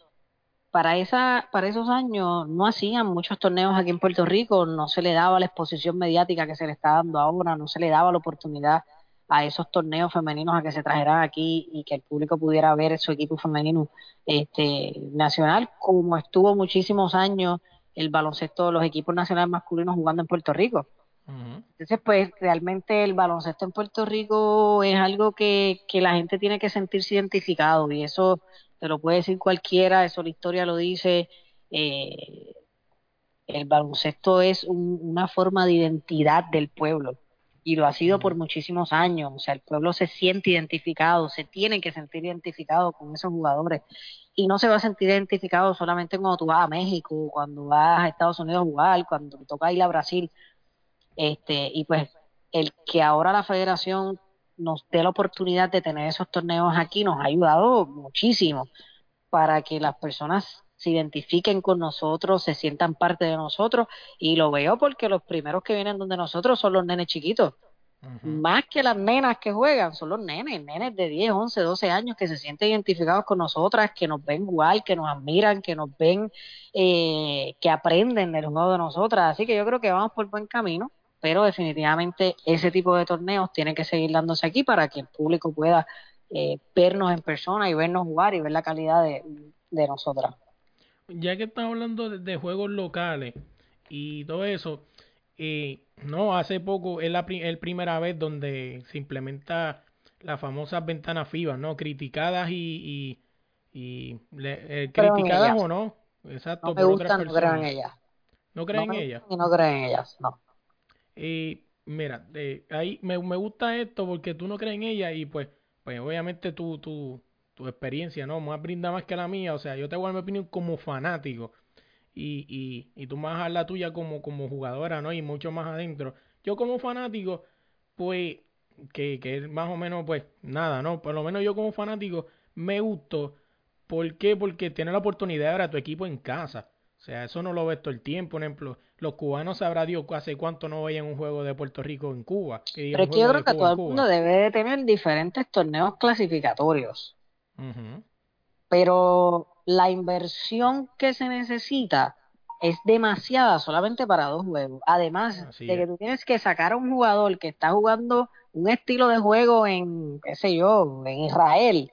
Para, esa, para esos años no hacían muchos torneos aquí en Puerto Rico, no se le daba la exposición mediática que se le está dando ahora, no se le daba la oportunidad a esos torneos femeninos a que se trajeran aquí y que el público pudiera ver su equipo femenino este nacional, como estuvo muchísimos años el baloncesto de los equipos nacionales masculinos jugando en Puerto Rico. Entonces, pues realmente el baloncesto en Puerto Rico es algo que, que la gente tiene que sentirse identificado y eso te lo puede decir cualquiera, eso la historia lo dice. Eh, el baloncesto es una forma de identidad del pueblo y lo ha sido por muchísimos años. O sea, el pueblo se siente identificado, se tiene que sentir identificado con esos jugadores y no se va a sentir identificado solamente cuando tú vas a México, cuando vas a Estados Unidos a jugar, cuando toca ir a Brasil. Este, y pues el que ahora la federación nos dé la oportunidad de tener esos torneos aquí nos ha ayudado muchísimo para que las personas se identifiquen con nosotros, se sientan parte de nosotros y lo veo porque los primeros que vienen donde nosotros son los nenes chiquitos. Más que las nenas que juegan, son los nenes, nenes de 10, 11, 12 años que se sienten identificados con nosotras, que nos ven igual, que nos admiran, que nos ven, eh, que aprenden del juego de nosotras. Así que yo creo que vamos por buen camino pero definitivamente ese tipo de torneos tiene que seguir dándose aquí para que el público pueda eh, vernos en persona y vernos jugar y ver la calidad de, de nosotras. Ya que estamos hablando de, juegos locales y todo eso, eh, no, hace poco es la primera vez donde se implementa las famosas ventanas FIBA, ¿no? Criticadas y, y, eh, criticadas o no. Exacto, no me gustan, no creo en ellas. ¿No creen en ellas? No creen en ellas, no. Y mira, eh, ahí me, gusta esto porque tú no crees en ella y pues, pues obviamente tu, tu, tu experiencia, ¿no? Más brinda más que la mía. O sea, yo te voy a dar mi opinión como fanático y, y, y tú a la tuya como, como jugadora, ¿no? Y mucho más adentro. Yo como fanático, pues, que, que es más o menos, pues, nada, ¿no? Por lo menos yo como fanático me gustó. ¿Por qué? Porque tiene la oportunidad de ver a tu equipo en casa. O sea, eso no lo ves todo el tiempo. Por ejemplo, los cubanos sabrá Dios hace cuánto no veían un juego de Puerto Rico en Cuba. Pero es que yo creo que todo el mundo debe de tener diferentes torneos clasificatorios. Pero la inversión que se necesita es demasiada solamente para dos juegos. Además de que tú tienes que sacar a un jugador que está jugando un estilo de juego en, qué sé yo, en Israel,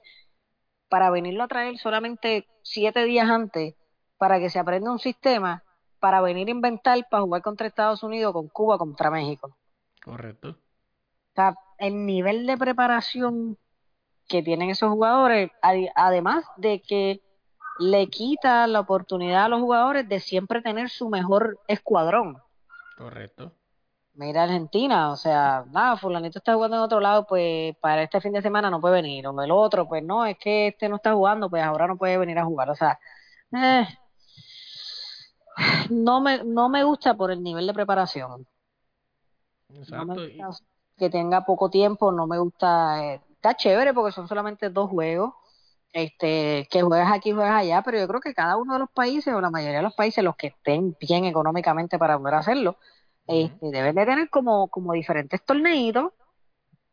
para venirlo a traer solamente siete días antes, para que se aprenda un sistema, para venir a inventar para jugar contra Estados Unidos, con Cuba, contra México. Correcto. O sea, el nivel de preparación que tienen esos jugadores, además de que le quita la oportunidad a los jugadores de siempre tener su mejor escuadrón. Correcto. Mira Argentina, o sea, nada, fulanito está jugando en otro lado, pues para este fin de semana no puede venir, o el otro, pues no, es que este no está jugando, pues ahora no puede venir a jugar, o sea, eh, no me no me gusta por el nivel de preparación. Exacto. que tenga poco tiempo, no me gusta, eh, está chévere porque son solamente dos juegos, este, que juegas aquí, juegas allá, pero yo creo que cada uno de los países o la mayoría de los países, los que estén bien económicamente para poder hacerlo, este, deben de tener como, como diferentes torneitos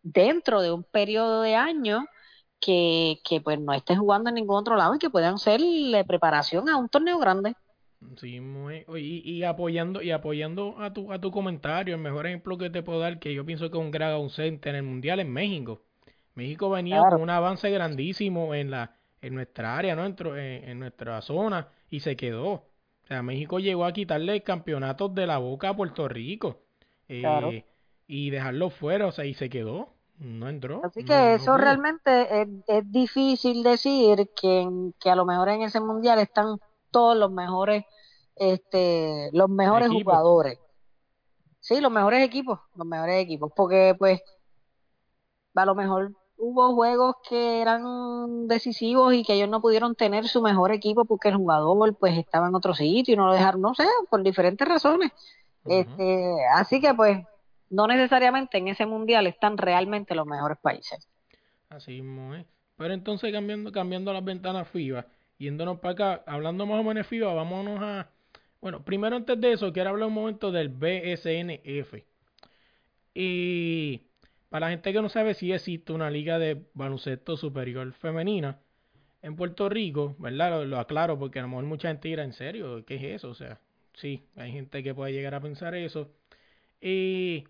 dentro de un periodo de años que, que pues no estés jugando en ningún otro lado y que puedan ser de preparación a un torneo grande. Sí, muy, y, y, apoyando y apoyando a tu a tu comentario, el mejor ejemplo que te puedo dar que yo pienso que un gran ausente en el mundial en México. México venía con un avance grandísimo en la en nuestra área, ¿no? En, en, nuestra zona y se quedó. O sea, México llegó a quitarle campeonatos de la boca a Puerto Rico eh, y dejarlo fuera, o sea, y se quedó, no entró. Así que eso realmente es, es, difícil decir que, que a lo mejor en ese mundial están todos los mejores, este, los mejores jugadores. Sí, los mejores equipos, los mejores equipos, porque pues a lo mejor hubo juegos que eran decisivos y que ellos no pudieron tener su mejor equipo porque el jugador pues estaba en otro sitio y no lo dejaron, no sé, por diferentes razones. este, así que pues no necesariamente en ese mundial están realmente los mejores países. Así mismo, ¿eh? Pero entonces cambiando cambiando las ventanas FIBA, yéndonos para acá, hablando más o menos de FIBA, vámonos a bueno, primero antes de eso quiero hablar un momento del BSNF. Y para la gente que no sabe si existe una liga de baloncesto superior femenina en Puerto Rico, ¿verdad? Lo, aclaro porque a lo mejor mucha gente dirá, ¿en serio? ¿Qué es eso? O sea, sí, hay gente que puede llegar a pensar eso. Y,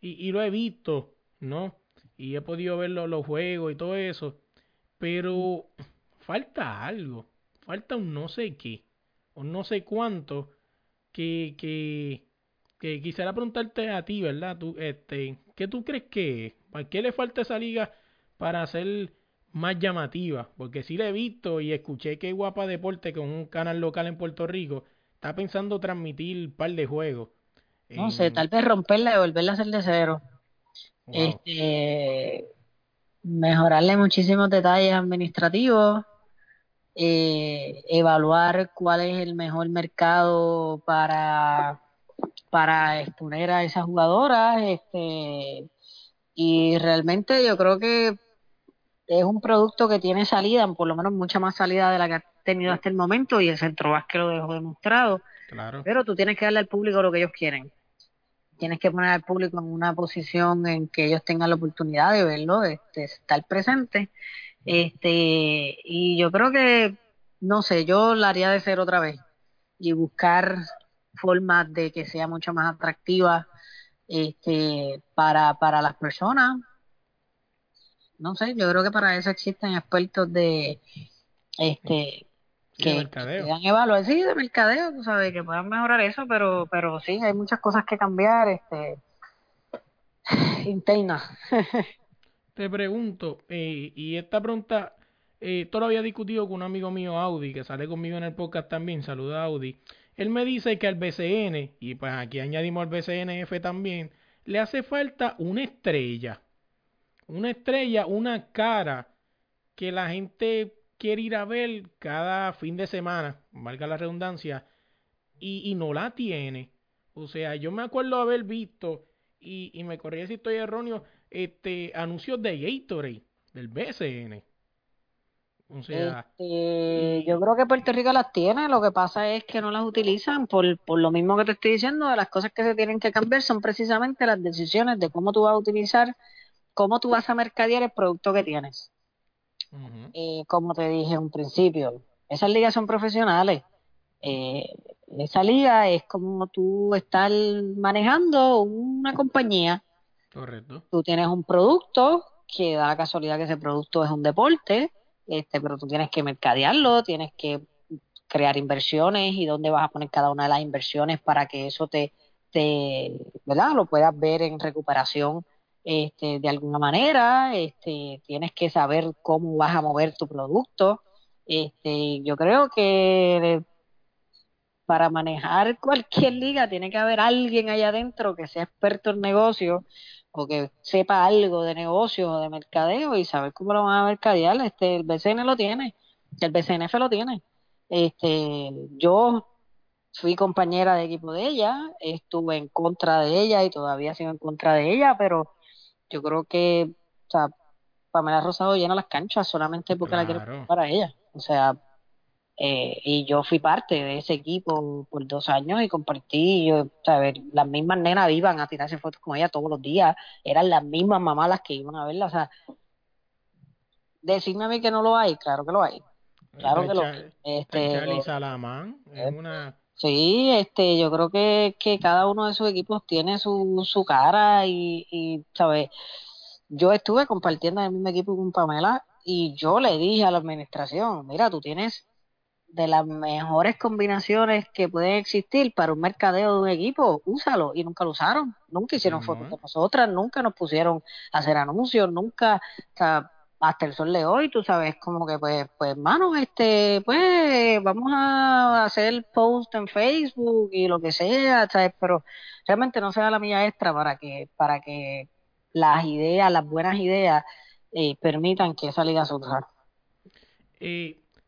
y, lo he visto, ¿no? Y he podido ver los, juegos y todo eso. Pero falta algo. Falta un no sé qué. Un no sé cuánto que, que, que quisiera preguntarte a ti, ¿verdad? Tú, este, ¿Qué tú crees que ¿Para qué le falta esa liga para ser más llamativa? Porque sí la he visto y escuché que Guapa Deporte, con un canal local en Puerto Rico, está pensando transmitir un par de juegos. No sé, tal vez romperla y volverla a hacer de cero. Este, mejorarle muchísimos detalles administrativos, eh, evaluar cuál es el mejor mercado para para exponer a esas jugadoras, este, y realmente yo creo que es un producto que tiene salida, por lo menos mucha más salida de la que ha tenido hasta el momento, y el centro que lo dejó demostrado. Claro. Pero tú tienes que darle al público lo que ellos quieren. Tienes que poner al público en una posición en que ellos tengan la oportunidad de verlo, de, de estar presente. Este, y yo creo que, no sé, yo la haría de ser otra vez y buscar formas de que sea mucho más atractiva este, para, para las personas. No sé, yo creo que para eso existen expertos de este que, puedan evaluar, sí, de mercadeo, tú sabes, que puedan mejorar eso, pero, pero sí, hay muchas cosas que cambiar, este, interna. Te pregunto, eh, y esta pregunta, eh, todo lo había discutido con un amigo mío, Audi, que sale conmigo en el podcast también, saluda Audi. Él me dice que al BCN, y pues aquí añadimos al BCNF también, le hace falta una estrella. Una estrella, una cara que la gente quiere ir a ver cada fin de semana, valga la redundancia, y, y no la tiene. O sea, yo me acuerdo haber visto, y, y me corría si estoy erróneo, este anuncios de Gatorade, del BCN. Este, yo creo que Puerto Rico las tiene, lo que pasa es que no las utilizan por, por lo mismo que te estoy diciendo, de las cosas que se tienen que cambiar son precisamente las decisiones de cómo tú vas a utilizar, cómo tú vas a mercadear el producto que tienes. Eh, como te dije en un principio, esas ligas son profesionales. Eh, esa liga es como tú estar manejando una compañía Correcto. Tú tienes un producto que da la casualidad que ese producto es un deporte, este, pero tú tienes que mercadearlo, tienes que crear inversiones y dónde vas a poner cada una de las inversiones para que eso te, te ¿verdad? Lo puedas ver en recuperación este, de alguna manera, este, tienes que saber cómo vas a mover tu producto. Este, yo creo que para manejar cualquier liga tiene que haber alguien allá adentro que sea experto en negocio o que sepa algo de negocio o de mercadeo y saber cómo lo van a mercadear. Este, el BCN lo tiene, el BCNF lo tiene. Este, yo fui compañera de equipo de ella, estuve en contra de ella y todavía sigo en contra de ella, pero yo creo que, o sea, Pamela Rosado llena las canchas solamente porque la quiero para ella. O sea, eh, y yo fui parte de ese equipo por dos años y compartí, yo, ver las mismas nenas iban a tirarse fotos con ella todos los días, eran las mismas mamás las que iban a verla, o sea, decirme a mí que no lo hay, claro que lo hay, claro que lo hay. Este, es una... Sí, este, yo creo que, que cada uno de sus equipos tiene su, su cara y, y, ¿sabes? Yo estuve compartiendo en el mismo equipo con Pamela y yo le dije a la administración, mira, tú tienes de las mejores combinaciones que pueden existir para un mercadeo de un equipo, úsalo. Y nunca lo usaron, nunca hicieron fotos de nosotras, nunca nos pusieron a hacer anuncios, nunca, o sea, hasta el sol de hoy, tú sabes, como que pues, pues, hermano, este, pues, vamos a hacer post en Facebook y lo que sea, ¿sabes? Pero realmente no se da la milla extra para que, para que las ideas, las buenas ideas, eh, permitan que esa liga surja.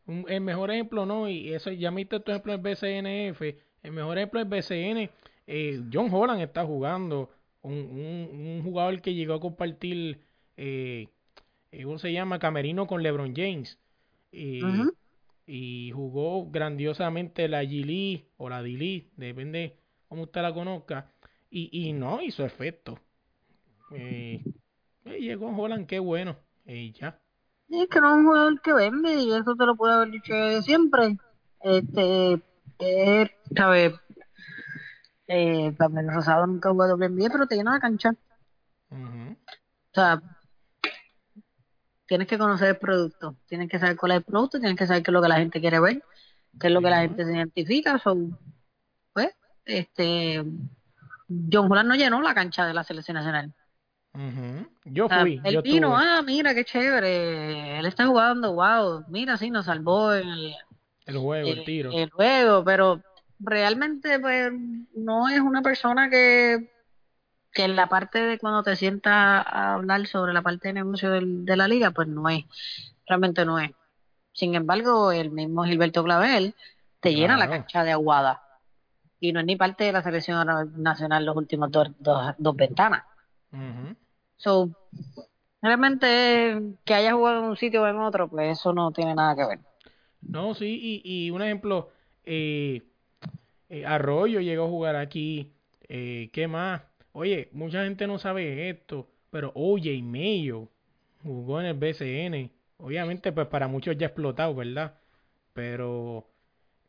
El mejor ejemplo, ¿no? Y eso, ya viste tu ejemplo en BCNF. El mejor ejemplo es BCN. Eh, John Holland está jugando. Un, un, jugador que llegó a compartir, eh, eh, ¿cómo se llama? Camerino con LeBron James. Y jugó grandiosamente la Gili o la Dili, depende cómo usted la conozca. Y, y no hizo efecto. Eh, llegó Holland, qué bueno. Y ya. Es que no es un jugador que vende y eso te lo puede haber dicho siempre. Este, eh, ¿sabes? Eh, también Rosado nunca jugó doble NBA, pero te llena la cancha. O sea, tienes que conocer el producto, tienes que saber cuál es el producto, tienes que saber qué es lo que la gente quiere ver, qué es lo que la gente se identifica. Son, pues, este, John Holland no llenó la cancha de la selección nacional. Yo fui. el vino, ah, mira, qué chévere. Él está jugando, wow. Mira, sí, nos salvó en el, juego, el, tiro. El juego, pero realmente, pues, no es una persona que, que en la parte de cuando te sientas a hablar sobre la parte de negocio de la liga, pues no es. Realmente no es. Sin embargo, el mismo Gilberto Clavel te llena la cancha de aguada. Y no es ni parte de la selección nacional los últimos dos, dos, ventanas. So, realmente que haya jugado en un sitio o en otro, pues eso no tiene nada que ver. No, sí, y, y un ejemplo, eh, eh, Arroyo llegó a jugar aquí, eh, ¿qué más? Oye, mucha gente no sabe esto, pero Oye Mayo jugó en el BCN. Obviamente, pues para muchos ya explotado, ¿verdad? Pero...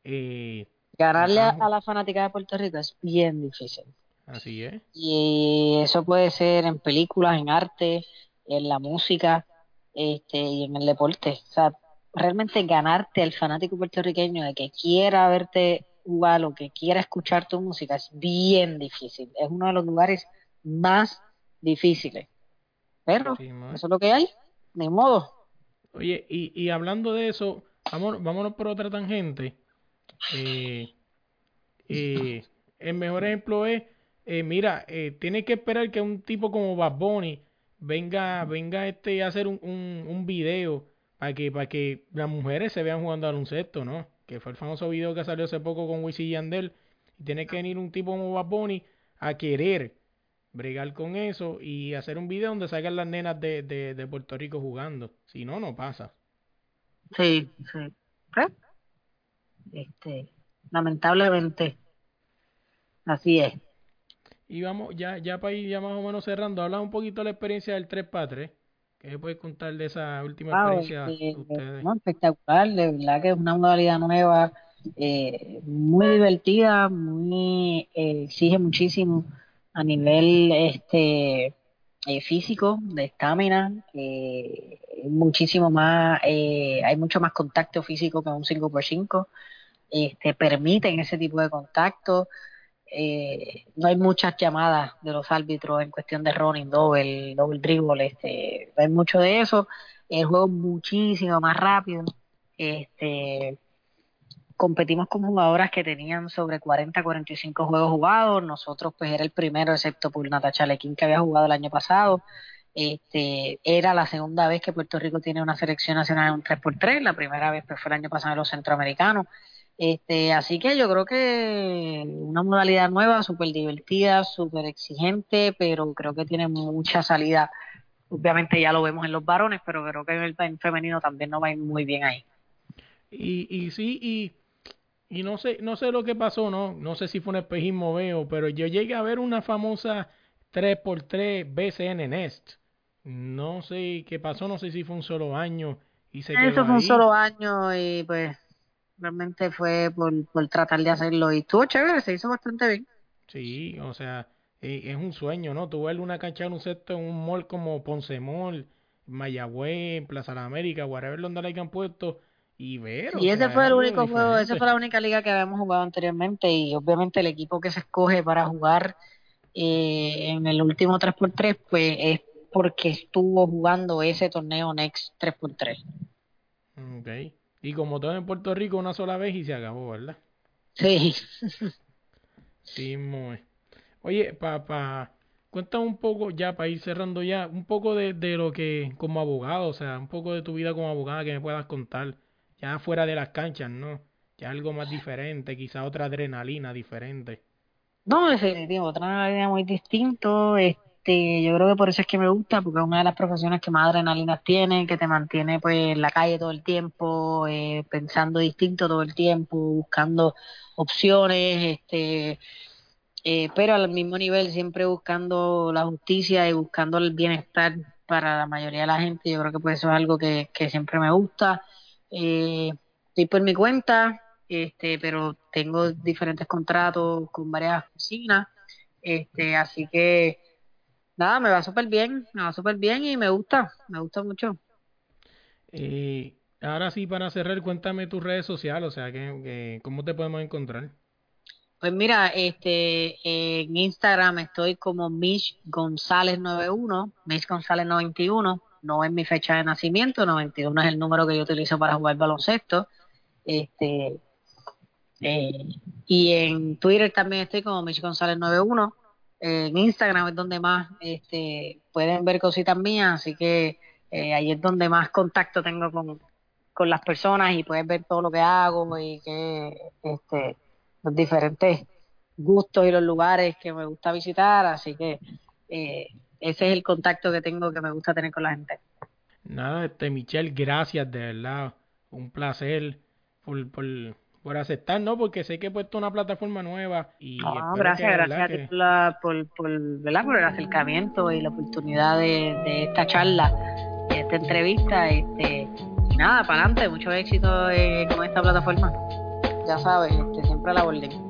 Eh, Ganarle a la fanática de Puerto Rico es bien difícil. Así es. Y eso puede ser en películas, en arte, en la música este, y en el deporte. O sea, realmente ganarte al fanático puertorriqueño de que quiera verte jugar o que quiera escuchar tu música es bien difícil. Es uno de los lugares más difíciles. Pero eso es lo que hay, de modo. Oye, y, y hablando de eso, vámonos, vámonos por otra tangente. Eh, eh, el mejor ejemplo es eh, mira, eh, tiene que esperar que un tipo como Bad Bunny venga, venga este a hacer un, un, un video para que, para que las mujeres se vean jugando al baloncesto, ¿no? Que fue el famoso video que salió hace poco con Wisin Yandel. Y tiene que venir un tipo como Bad Bunny a querer bregar con eso y hacer un video donde salgan las nenas de, de, de Puerto Rico jugando. Si no, no pasa. Sí, sí. ¿Eh? Este, lamentablemente, así es. Y vamos, ya, ya para ir ya más o menos cerrando, habla un poquito de la experiencia del 3 x ¿Qué puedes contar de esa última experiencia de ustedes? espectacular, de verdad que es una modalidad nueva, eh, muy divertida, muy eh, exige muchísimo a nivel este eh, físico, de estamina, eh, muchísimo más, eh, hay mucho más contacto físico que un 5x5, este, permiten ese tipo de contacto. Eh, no hay muchas llamadas de los árbitros en cuestión de running, double, double dribble, este, no hay mucho de eso. El juego es muchísimo más rápido. Este, competimos con jugadoras que tenían sobre 40, 45 juegos jugados. Nosotros, pues, era el primero, excepto por Natacha Lequín, que había jugado el año pasado. Este, era la segunda vez que Puerto Rico tiene una selección nacional en un 3x3. La primera vez pues, fue el año pasado en los centroamericanos. Este, así que yo creo que una modalidad nueva, súper divertida, súper exigente, pero creo que tiene mucha salida. Obviamente ya lo vemos en los varones, pero creo que en el femenino también no va a ir muy bien ahí. Y, y sí, y y no sé, no sé lo que pasó, no, no sé si fue un espejismo veo, pero yo llegué a ver una famosa 3x3 BCN Nest. No sé qué pasó, no sé si fue un solo año y se Eso fue un solo año y pues realmente fue por, por tratar de hacerlo y estuvo chévere, se hizo bastante bien. Sí, o sea, e, es un sueño, ¿no? Tú ves una cancha en un sexto en un mall como Ponce Mall, Mayagüez, Plaza de la América, whatever donde la hayan puesto y ver. Y ese fue el único juego, esa fue la única liga que habíamos jugado anteriormente y obviamente el equipo que se escoge para jugar eh, en el último 3x3 pues es porque estuvo jugando ese torneo Next 3x3. Ok. Y como todo en Puerto Rico una sola vez y se acabó, ¿verdad? Sí. sí, muy. Oye, papá, cuéntame un poco, ya para ir cerrando ya, un poco de, de lo que como abogado, o sea, un poco de tu vida como abogada que me puedas contar ya fuera de las canchas, ¿no? Ya algo más diferente, quizá otra adrenalina diferente. No, definitivo, otra adrenalina muy distinto. Este, yo creo que por eso es que me gusta, porque es una de las profesiones que más adrenalinas tiene, que te mantiene pues en la calle todo el tiempo, eh, pensando distinto todo el tiempo, buscando opciones, este, eh, pero al mismo nivel siempre buscando la justicia y buscando el bienestar para la mayoría de la gente. Yo creo que pues eso es algo que, que siempre me gusta. Eh, estoy por mi cuenta, este, pero tengo diferentes contratos con varias oficinas, este, así que nada, me va súper bien, me va súper bien y me gusta, me gusta mucho. Eh, ahora sí, para cerrar, cuéntame tus redes sociales, o sea, que, ¿cómo te podemos encontrar? Pues mira, este, en Instagram estoy como Mish González 91, Mish González 91, no es mi fecha de nacimiento, 91 es el número que yo utilizo para jugar baloncesto. Este, eh, y en Twitter también estoy como Mich González 91. En Instagram es donde más este, pueden ver cositas mías, así que eh, ahí es donde más contacto tengo con, las personas y puedes ver todo lo que hago y que este, los diferentes gustos y los lugares que me gusta visitar, así que eh, ese es el contacto que tengo que me gusta tener con la gente. Nada, este Michelle, gracias de verdad, un placer por, por, por aceptar, ¿no? Porque sé que he puesto una plataforma nueva y gracias, gracias a ti por, por, por, el acercamiento y la oportunidad de, de esta charla, de esta entrevista, este, y nada, para adelante, mucho éxito eh, con esta plataforma. Ya sabes, este, siempre a la orden.